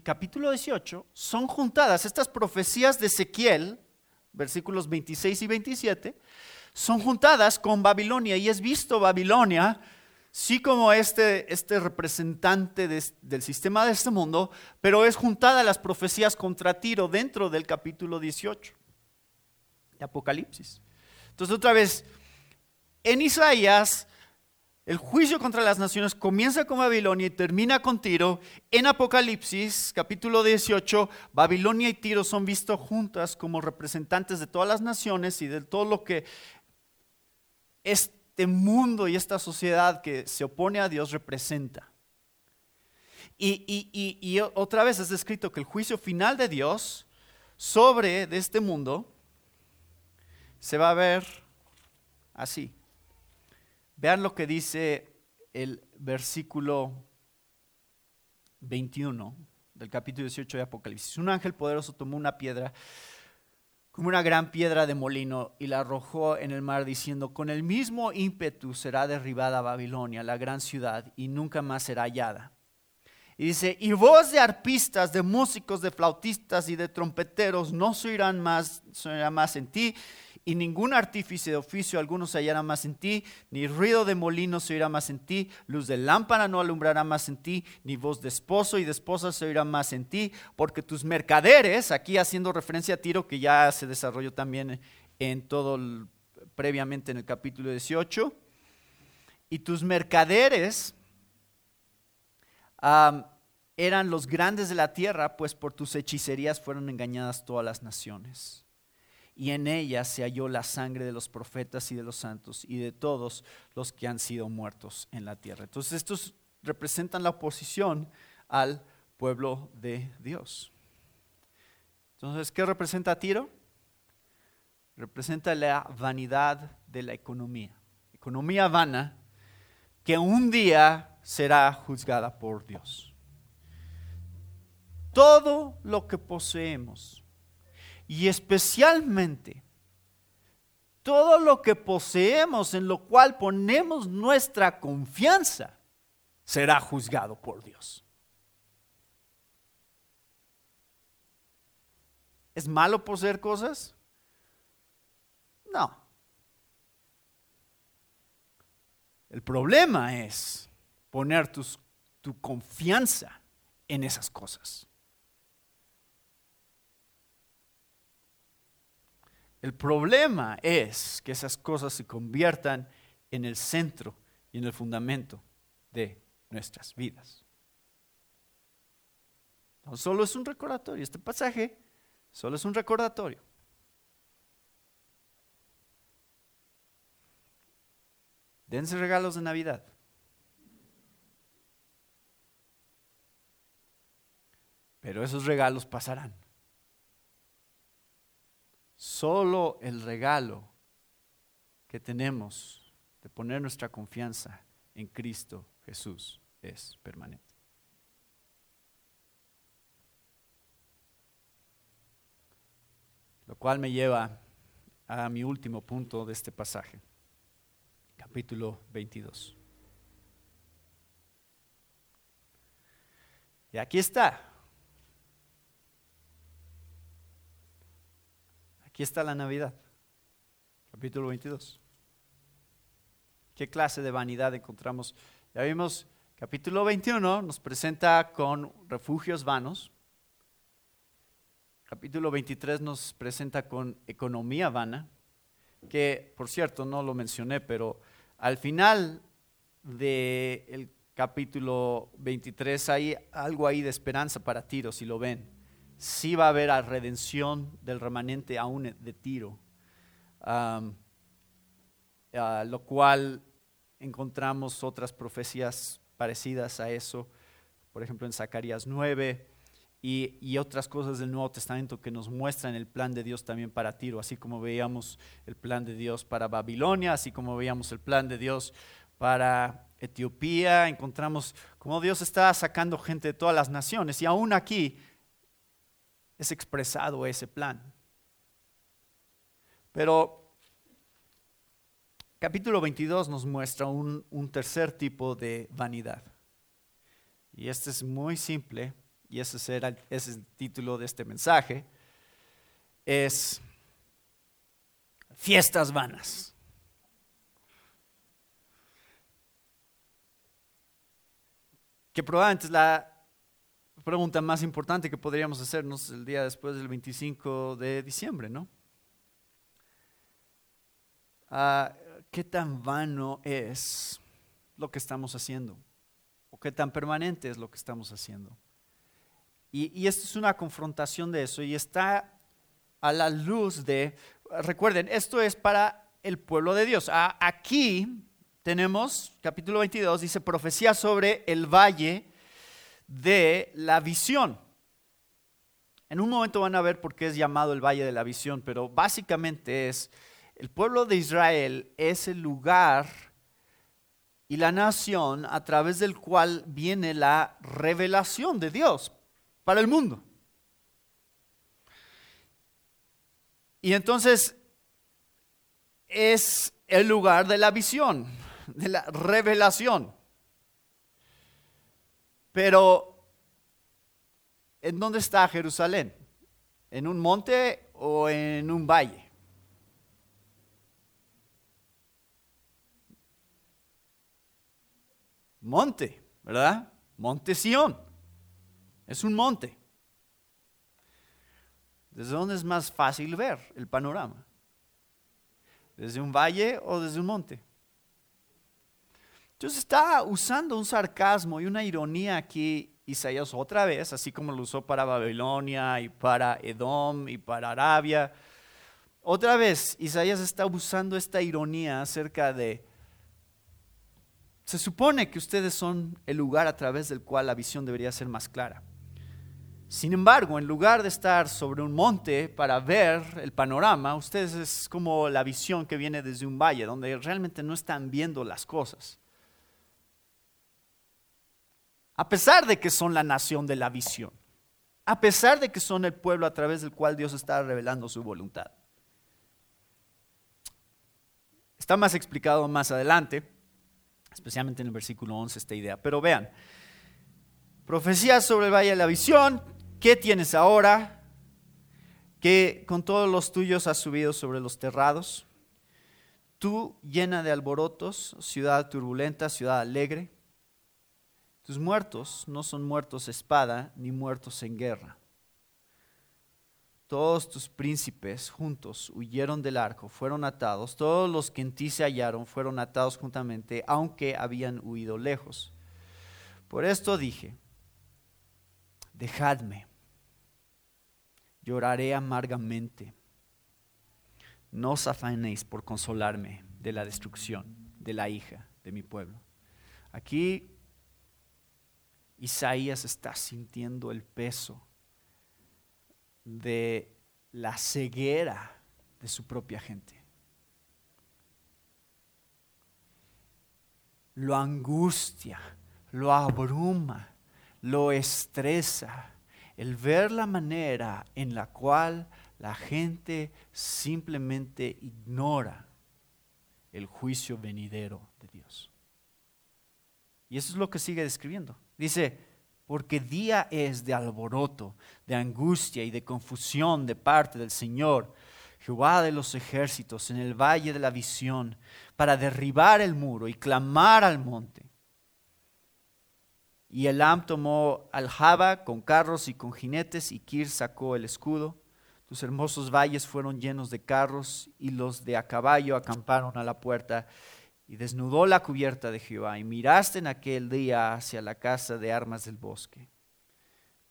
capítulo 18, son juntadas estas profecías de Ezequiel, versículos 26 y 27, son juntadas con Babilonia y es visto Babilonia sí como este, este representante del sistema de este mundo, pero es juntada las profecías contra Tiro dentro del capítulo 18 de Apocalipsis. Entonces otra vez, en Isaías, el juicio contra las naciones comienza con Babilonia y termina con Tiro. En Apocalipsis, capítulo 18, Babilonia y Tiro son vistos juntas como representantes de todas las naciones y de todo lo que este mundo y esta sociedad que se opone a Dios representa. Y, otra vez es descrito que el juicio final de Dios sobre este mundo se va a ver así. Vean lo que dice el versículo 21 del capítulo 18 de Apocalipsis. Un ángel poderoso tomó una piedra, como una gran piedra de molino, y la arrojó en el mar diciendo, con el mismo ímpetu será derribada Babilonia, la gran ciudad, y nunca más será hallada. Y dice, y voz de arpistas, de músicos, de flautistas y de trompeteros no se más, se más en ti, y ningún artífice de oficio alguno se hallará más en ti, ni ruido de molino se oirá más en ti, luz de lámpara no alumbrará más en ti, ni voz de esposo y de esposa se oirá más en ti, porque tus mercaderes, aquí haciendo referencia a Tiro, que ya se desarrolló también en todo previamente en el capítulo 18, y tus mercaderes eran los grandes de la tierra, pues por tus hechicerías fueron engañadas todas las naciones. Y en ellas se halló la sangre de los profetas y de los santos y de todos los que han sido muertos en la tierra. Entonces estos representan la oposición al pueblo de Dios. Entonces, ¿qué representa Tiro? Representa la vanidad de la economía. Economía vana que un día será juzgada por Dios. Todo lo que poseemos y especialmente todo lo que poseemos en lo cual ponemos nuestra confianza será juzgado por Dios. ¿Es malo poseer cosas? No. El problema es poner tu confianza en esas cosas. El problema es que esas cosas se conviertan en el centro y en el fundamento de nuestras vidas. No solo es un recordatorio, este pasaje solo es un recordatorio. Dense regalos de Navidad. Pero esos regalos pasarán. Solo el regalo que tenemos de poner nuestra confianza en Cristo Jesús es permanente. Lo cual me lleva a mi último punto de este pasaje capítulo 22. Y aquí está. Aquí está la Navidad, capítulo 22. ¿Qué clase de vanidad encontramos? Ya vimos, capítulo 21 nos presenta con refugios vanos. Capítulo 23 nos presenta con economía vana, que por cierto no lo mencioné, pero al final del capítulo 23 hay algo ahí de esperanza para Tiro, si lo ven. Sí va a haber a redención del remanente aún de Tiro, lo cual encontramos otras profecías parecidas a eso, por ejemplo en Zacarías 9 y, otras cosas del Nuevo Testamento que nos muestran el plan de Dios también para Tiro, así como veíamos el plan de Dios para Babilonia, así como veíamos el plan de Dios para Etiopía, encontramos cómo Dios está sacando gente de todas las naciones y aún aquí es expresado ese plan. Pero capítulo 22 nos muestra un, un tercer tipo de vanidad. Y este es muy simple y ese, será, es el título de este mensaje, es fiestas vanas. Que probablemente es la pregunta más importante que podríamos hacernos el día después del 25 de diciembre, ¿no? Ah, ¿Qué tan vano es lo que estamos haciendo? ¿O qué tan permanente es lo que estamos haciendo? Y, esto es una confrontación de eso y está a la luz de, recuerden, esto es para el pueblo de Dios. aquí tenemos, capítulo 22, dice profecía sobre el valle de la visión. En un momento van a ver por qué es llamado el Valle de la Visión, pero básicamente es, el pueblo de Israel es el lugar y la nación a través del cual viene la revelación de Dios para el mundo. Y entonces es el lugar de la visión, de la revelación. Pero, ¿en dónde está Jerusalén? ¿En un monte o en un valle? Monte, ¿verdad? Monte Sión. Es un monte. ¿Desde dónde es más fácil ver el panorama? ¿Desde un valle o desde un monte? Entonces está usando un sarcasmo y una ironía aquí Isaías otra vez, así como lo usó para Babilonia y para Edom y para Arabia. Otra vez, Isaías está usando esta ironía acerca de, se supone que ustedes son el lugar a través del cual la visión debería ser más clara. Sin embargo, en lugar de estar sobre un monte para ver el panorama, ustedes es como la visión que viene desde un valle, donde realmente no están viendo las cosas a pesar de que son la nación de la visión, a pesar de que son el pueblo a través del cual Dios está revelando su voluntad. Está más explicado más adelante, especialmente en el versículo 11 esta idea. Pero vean, profecías sobre el valle de la visión, ¿qué tienes ahora? Que con todos los tuyos has subido sobre los terrados. Tú llena de alborotos, ciudad turbulenta, ciudad alegre. Tus muertos no son muertos espada ni muertos en guerra. Todos tus príncipes juntos huyeron del arco, fueron atados. Todos los que en ti se hallaron fueron atados juntamente, aunque habían huido lejos. Por esto dije, dejadme, lloraré amargamente. No os afanéis por consolarme de la destrucción de la hija de mi pueblo. Aquí Isaías está sintiendo el peso de la ceguera de su propia gente. Lo angustia, lo abruma, lo estresa el ver la manera en la cual la gente simplemente ignora el juicio venidero de Dios. Y eso es lo que sigue describiendo. Dice, porque día es de alboroto, de angustia y de confusión de parte del Señor, Jehová de los ejércitos, en el valle de la visión, para derribar el muro y clamar al monte. Y Elam tomó aljaba con carros y con jinetes, y Kir sacó el escudo. Tus hermosos valles fueron llenos de carros, y los de a caballo acamparon a la puerta y desnudó la cubierta de Jehová, y miraste en aquel día hacia la casa de armas del bosque.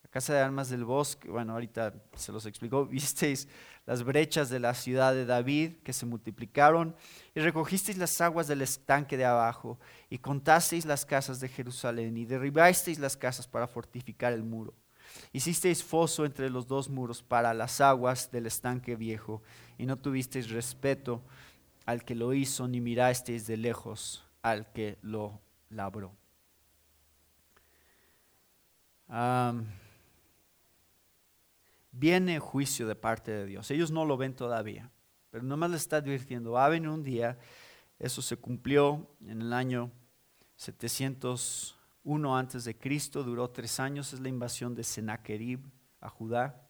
La casa de armas del bosque, bueno, ahorita se los explicó, visteis las brechas de la ciudad de David que se multiplicaron, y recogisteis las aguas del estanque de abajo, y contasteis las casas de Jerusalén, y derribasteis las casas para fortificar el muro. Hicisteis foso entre los dos muros para las aguas del estanque viejo, y no tuvisteis respeto al que lo hizo, ni mirasteis de lejos al que lo labró. viene juicio de parte de Dios. Ellos no lo ven todavía, pero nomás les está advirtiendo, va a venir un día, eso se cumplió en el año 701 antes de Cristo, duró tres años, es la invasión de Sennacherib a Judá,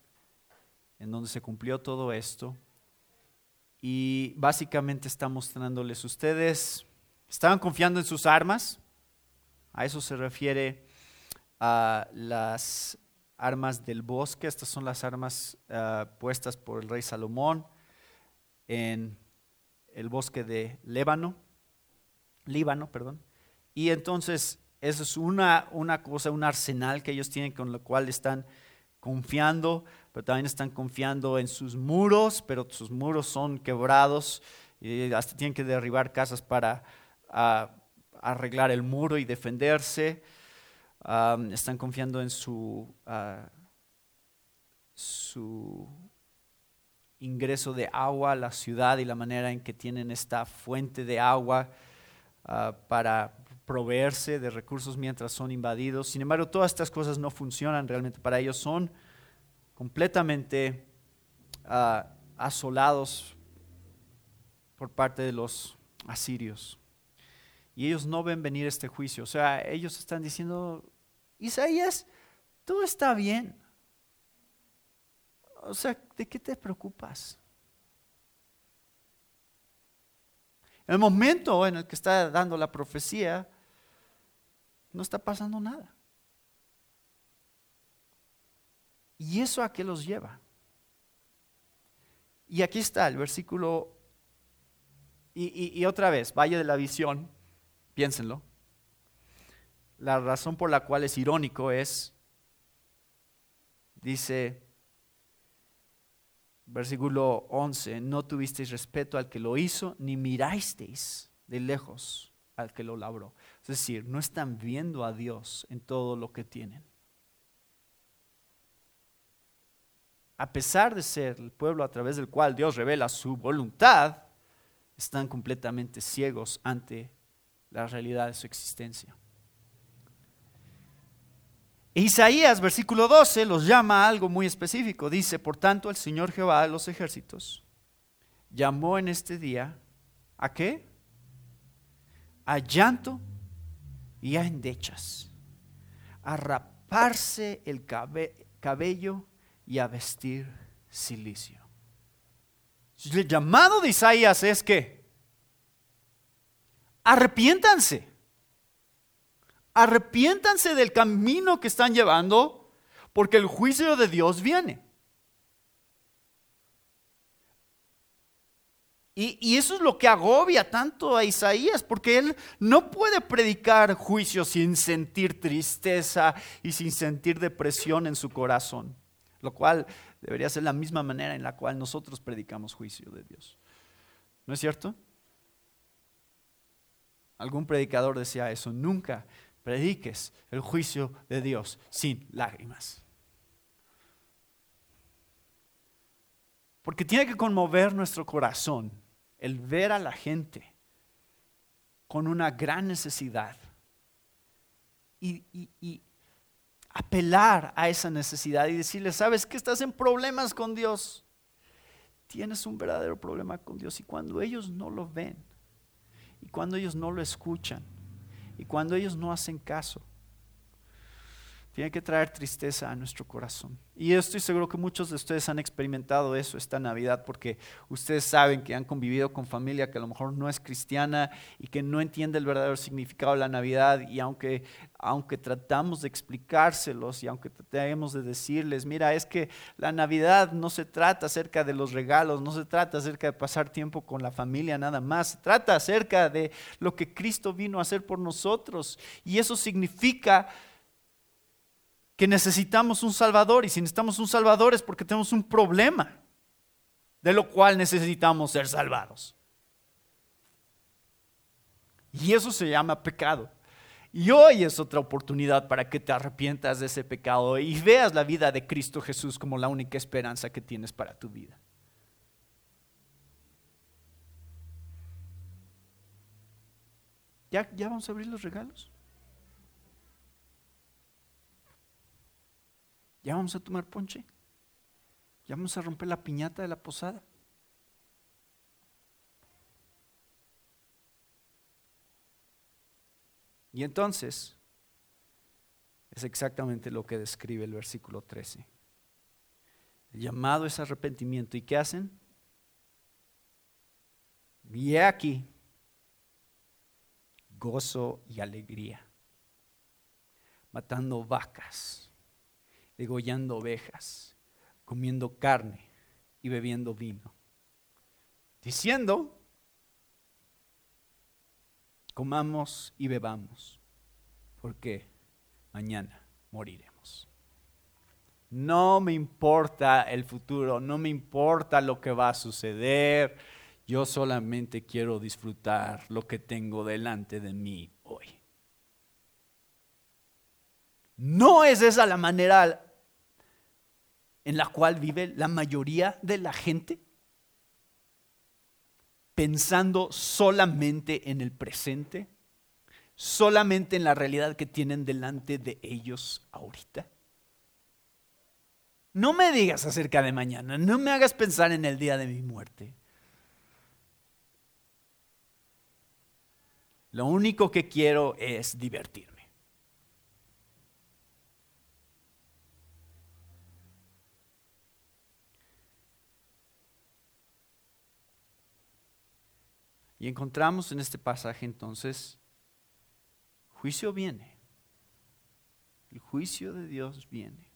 en donde se cumplió todo esto y básicamente está mostrándoles ustedes, estaban confiando en sus armas, a eso se refiere a las armas del bosque, estas son las armas ah, puestas por el rey Salomón en el bosque de Líbano, Líbano, perdón. Y entonces eso es una, una cosa, un arsenal que ellos tienen con lo cual están confiando, pero también están confiando en sus muros, pero sus muros son quebrados y hasta tienen que derribar casas para arreglar el muro y defenderse. están confiando en su, su ingreso de agua a la ciudad y la manera en que tienen esta fuente de agua ah, para proveerse de recursos mientras son invadidos. Sin embargo, todas estas cosas no funcionan realmente para ellos, son completamente ah, asolados por parte de los asirios. Y ellos no ven venir este juicio. O sea, ellos están diciendo, Isaías, todo está bien. O sea, ¿de qué te preocupas? En el momento en el que está dando la profecía, no está pasando nada. ¿Y eso a qué los lleva? Y aquí está el versículo, y, otra vez, Valle de la Visión, piénsenlo. La razón por la cual es irónico es, dice, versículo 11, no tuvisteis respeto al que lo hizo, ni mirasteis de lejos al que lo labró. Es decir, no están viendo a Dios en todo lo que tienen. A pesar de ser el pueblo a través del cual Dios revela su voluntad, están completamente ciegos ante la realidad de su existencia. Isaías, versículo 12, los llama a algo muy específico. Dice, por tanto, el Señor Jehová de los ejércitos llamó en este día a qué? A llanto y a endechas, a raparse el cabello y a vestir silicio. El llamado de Isaías es que arrepiéntanse arrepiéntanse del camino que están llevando, porque el juicio de Dios viene. Y, eso es lo que agobia tanto a Isaías, porque él no puede predicar juicio sin sentir tristeza y sin sentir depresión en su corazón, lo cual debería ser la misma manera en la cual nosotros predicamos juicio de Dios. ¿No es cierto? Algún predicador decía eso, nunca prediques el juicio de Dios sin lágrimas. Porque tiene que conmover nuestro corazón el ver a la gente con una gran necesidad y, apelar a esa necesidad y decirle, sabes que estás en problemas con Dios. Tienes un verdadero problema con Dios y cuando ellos no lo ven y cuando ellos no lo escuchan, y cuando ellos no hacen caso, tiene que traer tristeza a nuestro corazón. Y estoy seguro que muchos de ustedes han experimentado eso esta Navidad porque ustedes saben que han convivido con familia que a lo mejor no es cristiana y que no entiende el verdadero significado de la Navidad y aunque, aunque tratamos de explicárselos y aunque tratemos de decirles, mira, es que la Navidad no se trata acerca de los regalos, no se trata acerca de pasar tiempo con la familia nada más, se trata acerca de lo que Cristo vino a hacer por nosotros y eso significa que necesitamos un Salvador y si necesitamos un Salvador es porque tenemos un problema de lo cual necesitamos ser salvados. Y eso se llama pecado. Y hoy es otra oportunidad para que te arrepientas de ese pecado y veas la vida de Cristo Jesús como la única esperanza que tienes para tu vida. ¿Ya, ya vamos a abrir los regalos? Ya vamos a tomar ponche. Ya vamos a romper la piñata de la posada. Y entonces es exactamente lo que describe el versículo 13. El llamado es arrepentimiento. ¿Y qué hacen? Y aquí gozo y alegría, matando vacas degollando ovejas, comiendo carne y bebiendo vino, diciendo, comamos y bebamos, porque mañana moriremos. No me importa el futuro, no me importa lo que va a suceder, yo solamente quiero disfrutar lo que tengo delante de mí hoy. No es esa la manera en la cual vive la mayoría de la gente? Pensando solamente en el presente, solamente en la realidad que tienen delante de ellos ahorita. No me digas acerca de mañana, no me hagas pensar en el día de mi muerte. Lo único que quiero es divertirme. Y encontramos en este pasaje entonces, juicio viene, El juicio de Dios viene.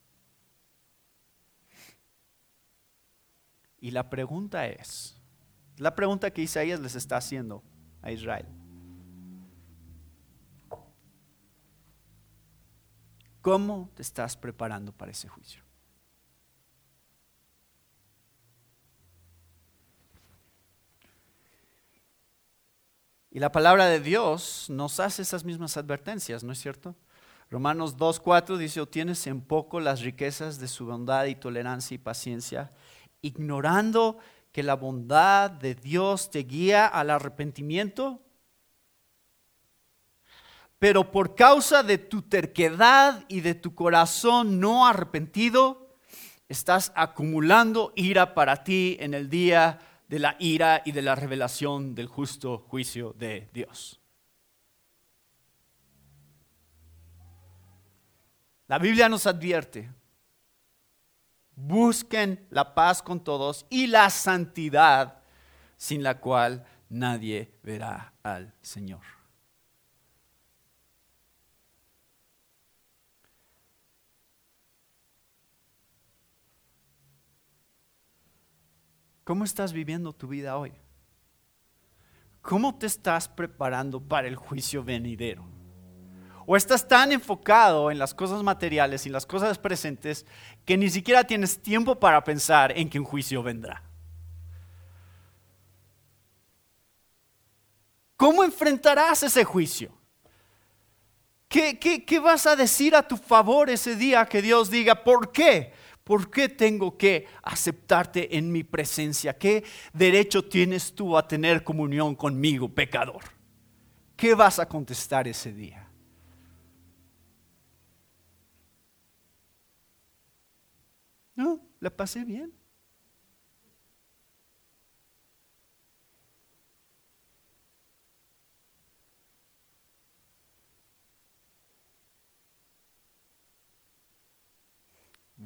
Y la pregunta es, la pregunta que Isaías les está haciendo a Israel. ¿Cómo te estás preparando para ese juicio? Y la palabra de Dios nos hace esas mismas advertencias, ¿no es cierto? Romanos 2.4 dice, obtienes en poco las riquezas de su bondad y tolerancia y paciencia, ignorando que la bondad de Dios te guía al arrepentimiento pero por causa de tu terquedad y de tu corazón no arrepentido, estás acumulando ira para ti en el día de la ira y de la revelación del justo juicio de Dios. La Biblia nos advierte, busquen la paz con todos y la santidad sin la cual nadie verá al Señor. ¿Cómo estás viviendo tu vida hoy? ¿Cómo te estás preparando para el juicio venidero? ¿O estás tan enfocado en las cosas materiales y las cosas presentes que ni siquiera tienes tiempo para pensar en que un juicio vendrá? ¿Cómo enfrentarás ese juicio? ¿Qué, qué, vas a decir a tu favor ese día que Dios diga, ¿por qué? ¿Por qué tengo que aceptarte en mi presencia? ¿Qué derecho tienes tú a tener comunión conmigo, pecador? ¿Qué vas a contestar ese día? No, le pasé bien.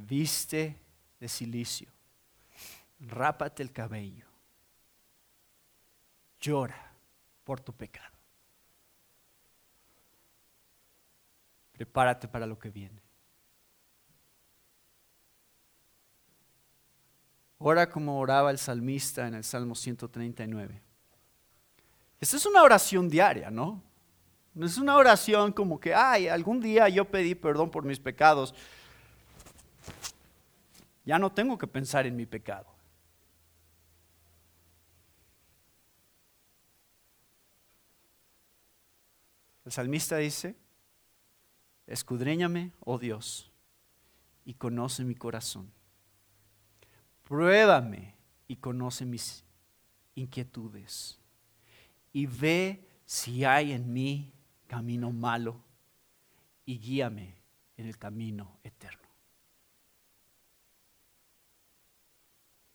Viste de silicio, rápate el cabello, llora por tu pecado. Prepárate para lo que viene. Ora como oraba el salmista en el Salmo 139. Esta es una oración diaria, ¿no? No es una oración como que, ay, algún día yo pedí perdón por mis pecados ya no tengo que pensar en mi pecado. El salmista dice, escudriñame, oh Dios, y conoce mi corazón. Pruébame y conoce mis inquietudes. Y ve si hay en mí camino malo y guíame en el camino eterno.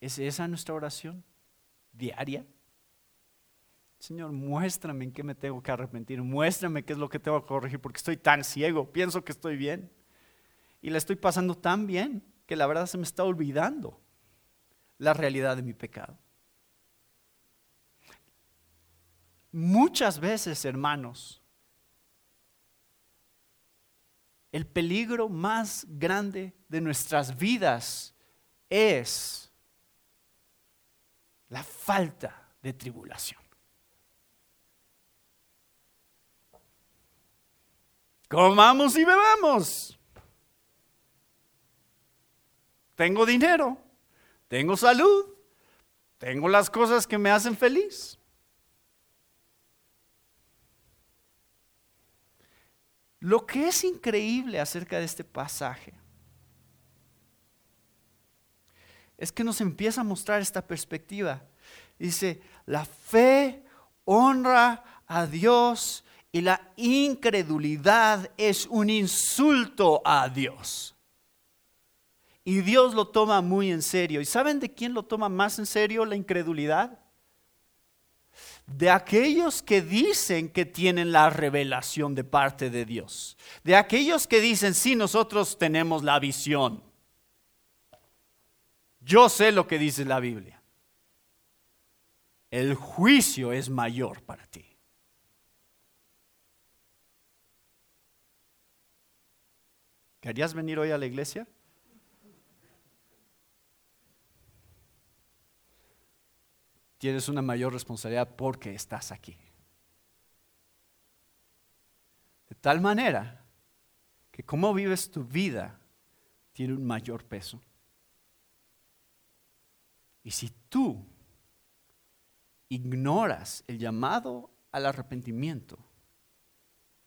¿Es esa nuestra oración diaria? Señor, muéstrame en qué me tengo que arrepentir, muéstrame qué es lo que tengo que corregir, porque estoy tan ciego, pienso que estoy bien y la estoy pasando tan bien que la verdad se me está olvidando la realidad de mi pecado. Muchas veces, hermanos, el peligro más grande de nuestras vidas es la falta de tribulación. Comamos y bebamos. Tengo dinero, tengo salud, tengo las cosas que me hacen feliz. Lo que es increíble acerca de este pasaje es que nos empieza a mostrar esta perspectiva. Dice, la fe honra a Dios y la incredulidad es un insulto a Dios. Y Dios lo toma muy en serio. ¿Y saben de quién lo toma más en serio la incredulidad? De aquellos que dicen que tienen la revelación de parte de Dios. De aquellos que dicen, sí, nosotros tenemos la visión. Yo sé lo que dice la Biblia. El juicio es mayor para ti. ¿Querías venir hoy a la iglesia? Tienes una mayor responsabilidad porque estás aquí. De tal manera que cómo vives tu vida tiene un mayor peso. Y si tú ignoras el llamado al arrepentimiento,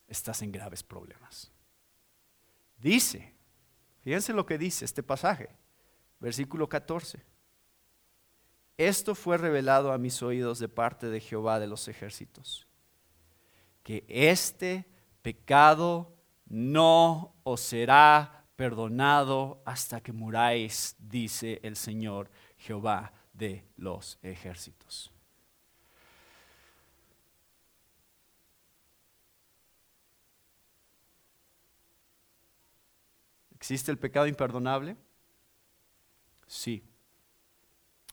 estás en graves problemas. Dice, fíjense lo que dice este pasaje, versículo 14. Esto fue revelado a mis oídos de parte de Jehová de los ejércitos, que este pecado no os será perdonado hasta que muráis, dice el Señor Jehová de los ejércitos. ¿Existe el pecado imperdonable? Sí.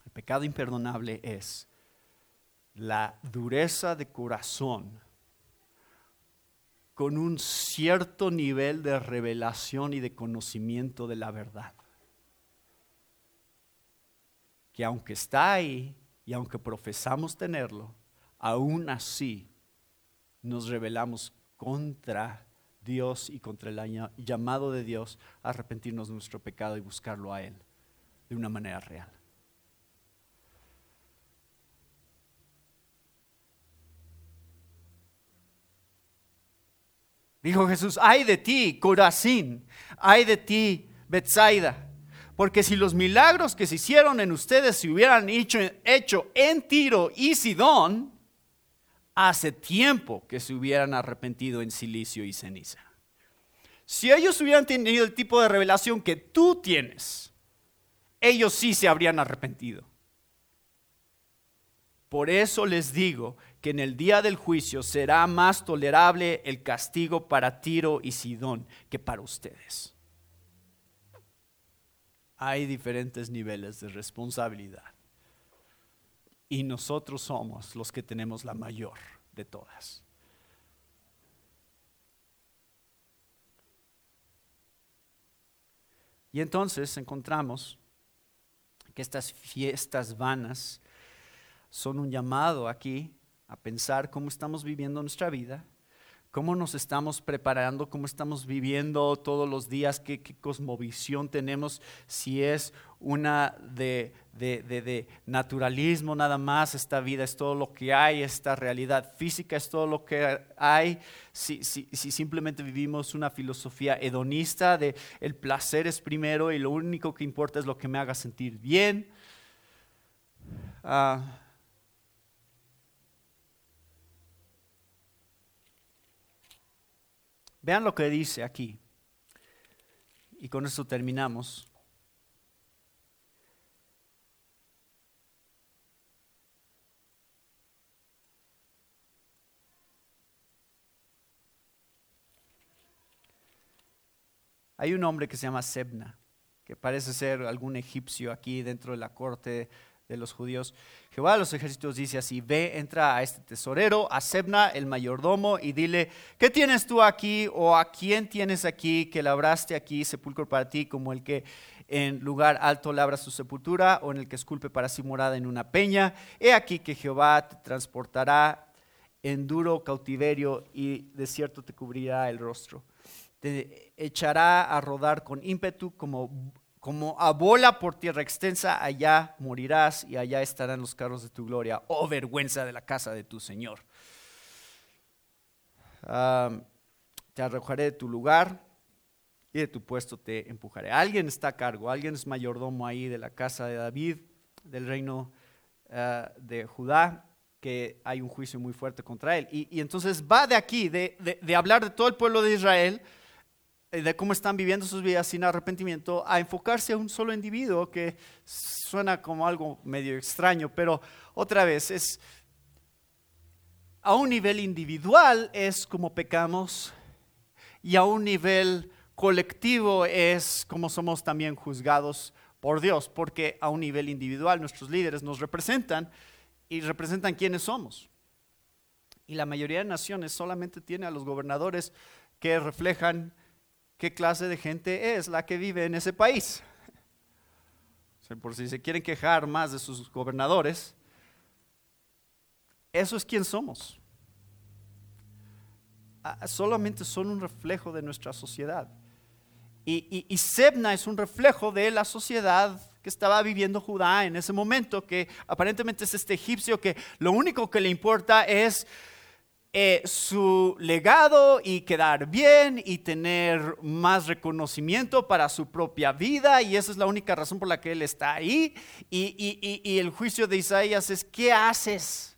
El pecado imperdonable es la dureza de corazón con un cierto nivel de revelación y de conocimiento de la verdad. Que aunque está ahí y aunque profesamos tenerlo, aún así nos rebelamos contra Dios y contra el llamado de Dios a arrepentirnos de nuestro pecado y buscarlo a Él de una manera real. Dijo Jesús, ay de ti, Corazín, ay de ti, Bethsaida, porque si los milagros que se hicieron en ustedes se hubieran hecho, en Tiro y Sidón, hace tiempo que se hubieran arrepentido en silicio y ceniza. Si ellos hubieran tenido el tipo de revelación que tú tienes, ellos sí se habrían arrepentido. Por eso les digo que en el día del juicio será más tolerable el castigo para Tiro y Sidón que para ustedes. Hay diferentes niveles de responsabilidad y nosotros somos los que tenemos la mayor de todas. Y entonces encontramos que estas fiestas vanas son un llamado aquí a pensar cómo estamos viviendo nuestra vida cómo nos estamos preparando, cómo estamos viviendo todos los días, qué, cosmovisión tenemos, si es una de, naturalismo nada más, esta vida es todo lo que hay, esta realidad física es todo lo que hay, si, simplemente vivimos una filosofía hedonista de el placer es primero y lo único que importa es lo que me haga sentir bien. Ah, Vean lo que dice aquí. Y con esto terminamos. Hay un hombre que se llama Sebna, que parece ser algún egipcio aquí dentro de la corte de los judíos. Jehová de los ejércitos dice así, ve, entra a este tesorero, a Sebna, el mayordomo, y dile, ¿qué tienes tú aquí o a quién tienes aquí que labraste aquí sepulcro para ti como el que en lugar alto labra su sepultura o en el que esculpe para sí morada en una peña? He aquí que Jehová te transportará en duro cautiverio y de cierto te cubrirá el rostro. Te echará a rodar con ímpetu como como a bola por tierra extensa, allá morirás y allá estarán los carros de tu gloria. Oh vergüenza de la casa de tu Señor. te arrojaré de tu lugar y de tu puesto te empujaré. Alguien está a cargo, alguien es mayordomo ahí de la casa de David, del reino ah, de Judá, que hay un juicio muy fuerte contra él. Y, entonces va de aquí, de, hablar de todo el pueblo de Israel, eh, de cómo están viviendo sus vidas sin arrepentimiento a enfocarse a un solo individuo que suena como algo medio extraño, pero otra vez es a un nivel individual es como pecamos y a un nivel colectivo es como somos también juzgados por Dios, porque a un nivel individual nuestros líderes nos representan y representan quiénes somos. Y la mayoría de naciones solamente tiene a los gobernadores que reflejan qué clase de gente es la que vive en ese país. por si se quieren quejar más de sus gobernadores, eso es quien somos. Ah, solamente son un reflejo de nuestra sociedad. Y, y, Sebna es un reflejo de la sociedad que estaba viviendo Judá en ese momento, que aparentemente es este egipcio que lo único que le importa es eh, su legado y quedar bien y tener más reconocimiento para su propia vida y esa es la única razón por la que él está ahí. Y, y el juicio de Isaías es, ¿qué haces?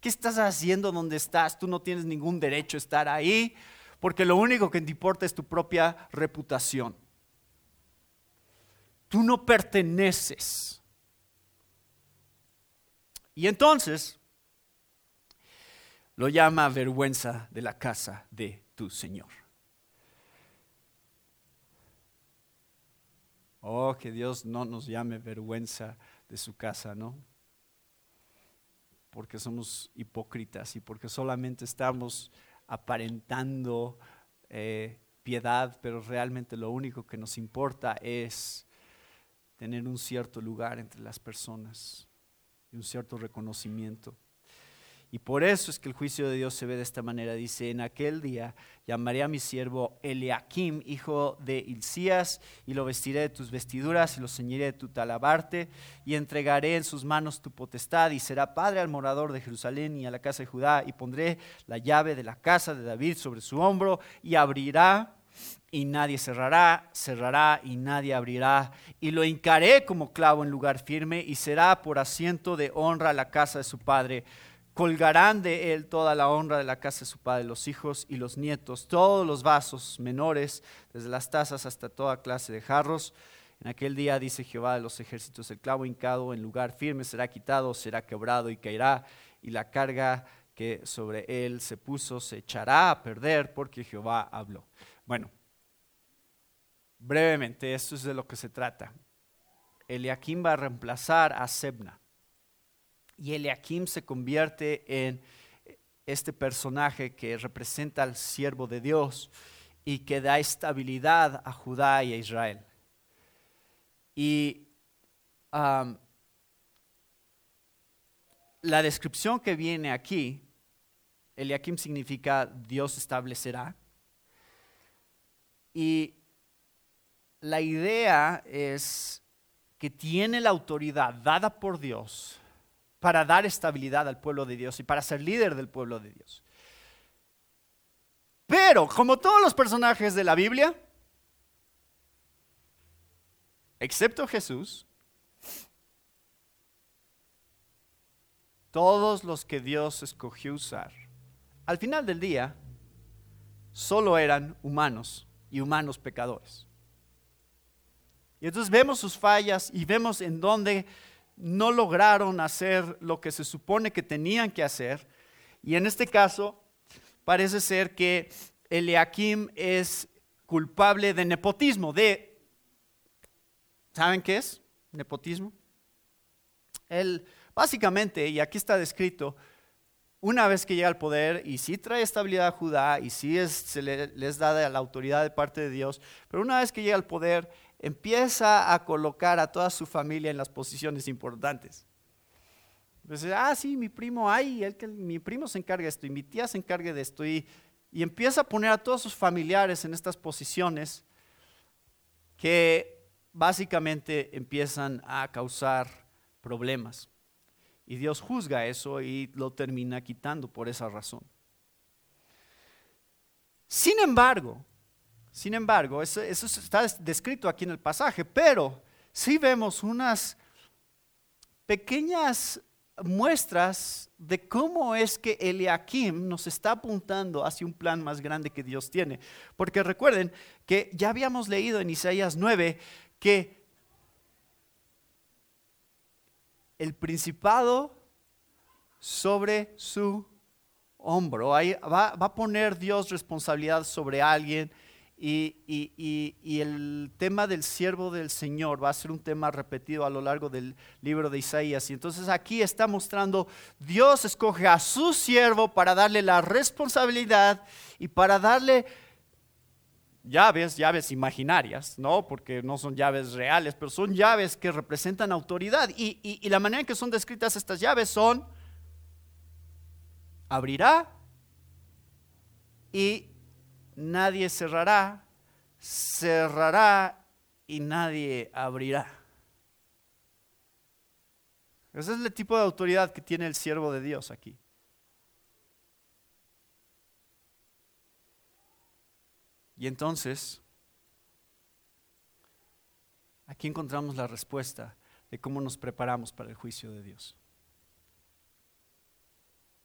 ¿Qué estás haciendo donde estás? Tú no tienes ningún derecho a estar ahí porque lo único que te importa es tu propia reputación. Tú no perteneces. Y entonces lo llama vergüenza de la casa de tu Señor. Oh, que Dios no nos llame vergüenza de su casa, ¿no? Porque somos hipócritas y porque solamente estamos aparentando eh, piedad, pero realmente lo único que nos importa es tener un cierto lugar entre las personas y un cierto reconocimiento. Y por eso es que el juicio de Dios se ve de esta manera. Dice, en aquel día llamaré a mi siervo Eliakim, hijo de Hilcías, y lo vestiré de tus vestiduras y lo ceñiré de tu talabarte, y entregaré en sus manos tu potestad, y será padre al morador de Jerusalén y a la casa de Judá, y pondré la llave de la casa de David sobre su hombro, y abrirá y nadie cerrará, cerrará y nadie abrirá. Y lo hincaré como clavo en lugar firme y será por asiento de honra la casa de su padre colgarán de él toda la honra de la casa de su padre, los hijos y los nietos, todos los vasos menores, desde las tazas hasta toda clase de jarros. En aquel día, dice Jehová de los ejércitos, el clavo hincado en lugar firme será quitado, será quebrado y caerá, y la carga que sobre él se puso se echará a perder porque Jehová habló. Bueno, brevemente, esto es de lo que se trata. Eliakim va a reemplazar a Sebna. Y Eliakim se convierte en este personaje que representa al siervo de Dios y que da estabilidad a Judá y a Israel. Y la descripción que viene aquí, Eliakim significa Dios establecerá. Y la idea es que tiene la autoridad dada por Dios para dar estabilidad al pueblo de Dios y para ser líder del pueblo de Dios. Pero, como todos los personajes de la Biblia, excepto Jesús, todos los que Dios escogió usar, al final del día, solo eran humanos y humanos pecadores. Y entonces vemos sus fallas y vemos en dónde no lograron hacer lo que se supone que tenían que hacer. Y en este caso, parece ser que Eliakim es culpable de nepotismo, de... ¿Saben qué es? Nepotismo. Él, básicamente, y aquí está descrito, una vez que llega al poder, y sí trae estabilidad a Judá, y sí se les da la autoridad de parte de Dios, pero una vez que llega al poder, empieza a colocar a toda su familia en las posiciones importantes. Entonces, ah, sí, mi primo, ay, que, mi primo se encarga de esto y mi tía se encarga de esto. Y, y empieza a poner a todos sus familiares en estas posiciones que básicamente empiezan a causar problemas. Y Dios juzga eso y lo termina quitando por esa razón. Sin embargo, sin embargo, eso, está descrito aquí en el pasaje, pero sí vemos unas pequeñas muestras de cómo es que Eliakim nos está apuntando hacia un plan más grande que Dios tiene. Porque recuerden que ya habíamos leído en Isaías 9 que el principado sobre su hombro, va a poner Dios responsabilidad sobre alguien y, el tema del siervo del Señor va a ser un tema repetido a lo largo del libro de Isaías. Y entonces aquí está mostrando, Dios escoge a su siervo para darle la responsabilidad y para darle llaves, llaves imaginarias, ¿no? Porque no son llaves reales, pero son llaves que representan autoridad. Y, la manera en que son descritas estas llaves son, abrirá y nadie cerrará, cerrará y nadie abrirá. Ese es el tipo de autoridad que tiene el siervo de Dios aquí. Y entonces, aquí encontramos la respuesta de cómo nos preparamos para el juicio de Dios.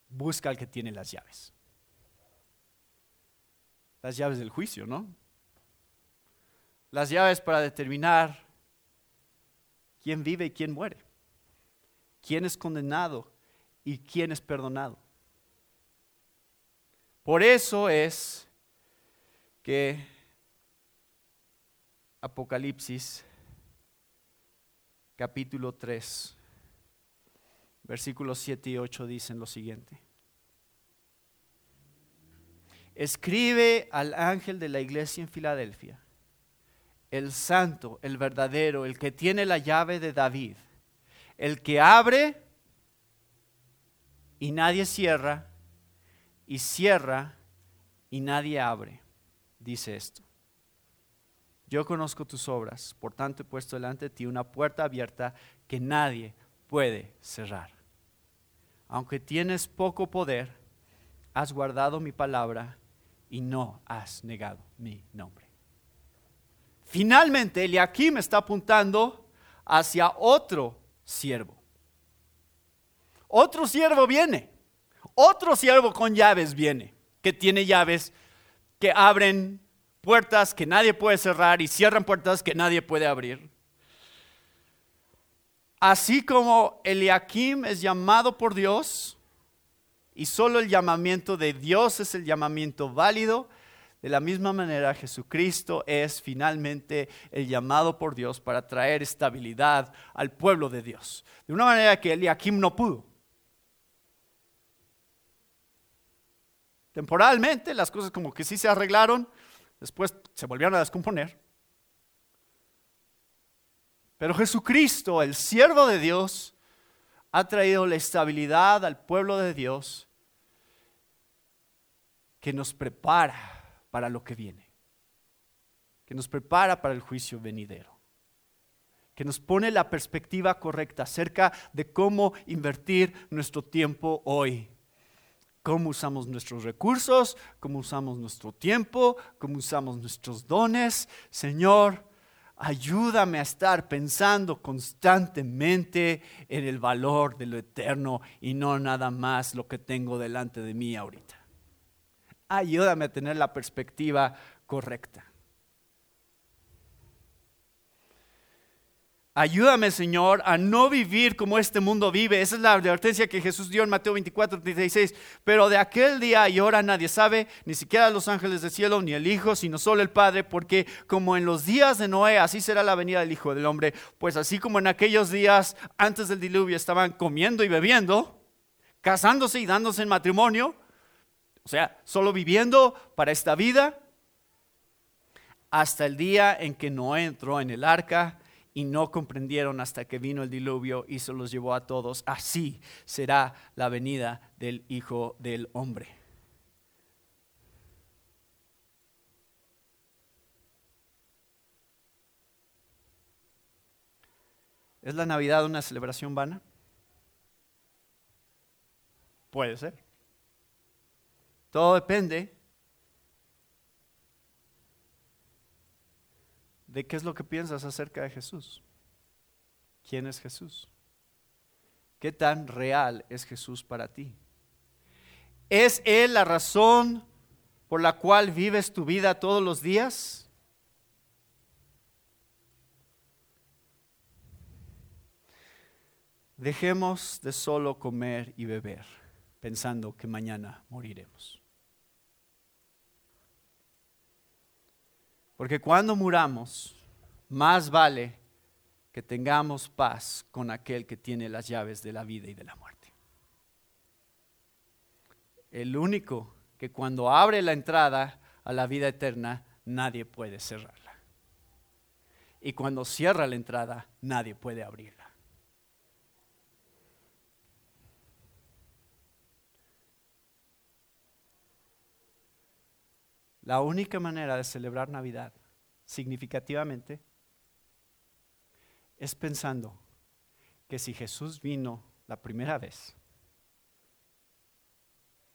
Busca al que tiene las llaves. Las llaves del juicio, ¿no? Las llaves para determinar quién vive y quién muere quién es condenado y quién es perdonado. Por eso es que Apocalipsis capítulo 3, versículos 7 y 8 dicen lo siguiente. Escribe al ángel de la iglesia en Filadelfia, el santo, el verdadero, el que tiene la llave de David el que abre y nadie cierra, y cierra y nadie abre, dice esto. Yo conozco tus obras, por tanto he puesto delante de ti una puerta abierta que nadie puede cerrar. Aunque tienes poco poder, has guardado mi palabra y no has negado mi nombre. Finalmente, me está apuntando hacia otro siervo. Otro siervo viene, otro siervo con llaves viene, que tiene llaves que abren puertas que nadie puede cerrar y cierran puertas que nadie puede abrir. Así como Eliakim es llamado por Dios y solo el llamamiento de Dios es el llamamiento válido, de la misma manera, Jesucristo es finalmente el llamado por Dios para traer estabilidad al pueblo de Dios. De una manera que Eliakim no pudo. Temporalmente las cosas como que sí se arreglaron, después se volvieron a descomponer. Pero Jesucristo, el siervo de Dios, ha traído la estabilidad al pueblo de Dios que nos prepara para lo que viene, que nos prepara para el juicio venidero, que nos pone la perspectiva correcta acerca de cómo invertir nuestro tiempo hoy, cómo usamos nuestros recursos, cómo usamos nuestro tiempo, cómo usamos nuestros dones. Señor, ayúdame a estar pensando constantemente en el valor de lo eterno y no nada más lo que tengo delante de mí ahorita. Ayúdame a tener la perspectiva correcta. Ayúdame, Señor, a no vivir como este mundo vive. Esa es la advertencia que Jesús dio en Mateo 24, 36. Pero de aquel día y hora nadie sabe, ni siquiera los ángeles del cielo, ni el Hijo, sino solo el Padre, porque como en los días de Noé, así será la venida del Hijo del Hombre. Pues así como en aquellos días antes del diluvio estaban comiendo y bebiendo, casándose y dándose en matrimonio, o sea, solo viviendo para esta vida hasta el día en que Noé entró en el arca y no comprendieron hasta que vino el diluvio y se los llevó a todos. Así será la venida del Hijo del Hombre. ¿Es la Navidad una celebración vana? Puede ser. Todo depende de qué es lo que piensas acerca de Jesús. ¿Quién es Jesús? ¿Qué tan real es Jesús para ti? ¿Es Él la razón por la cual vives tu vida todos los días? Dejemos de solo comer y beber pensando que mañana moriremos. Porque cuando muramos, más vale que tengamos paz con aquel que tiene las llaves de la vida y de la muerte. El único que cuando abre la entrada a la vida eterna nadie puede cerrarla. Y cuando cierra la entrada, nadie puede abrirla. La única manera de celebrar Navidad significativamente es pensando que si Jesús vino la primera vez,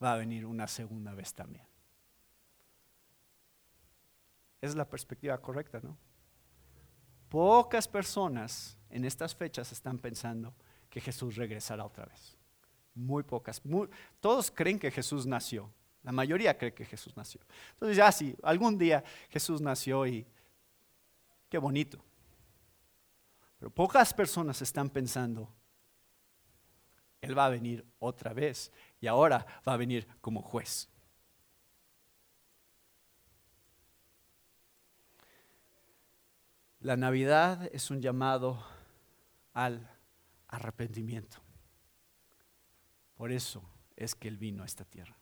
va a venir una segunda vez también. Es la perspectiva correcta, ¿no? Pocas personas en estas fechas están pensando que Jesús regresará otra vez. Muy pocas. todos creen que Jesús nació. La mayoría cree que Jesús nació. Entonces ya sí, algún día Jesús nació y qué bonito. Pero pocas personas están pensando, Él va a venir otra vez y ahora va a venir como juez. La Navidad es un llamado al arrepentimiento. Por eso es que Él vino a esta tierra.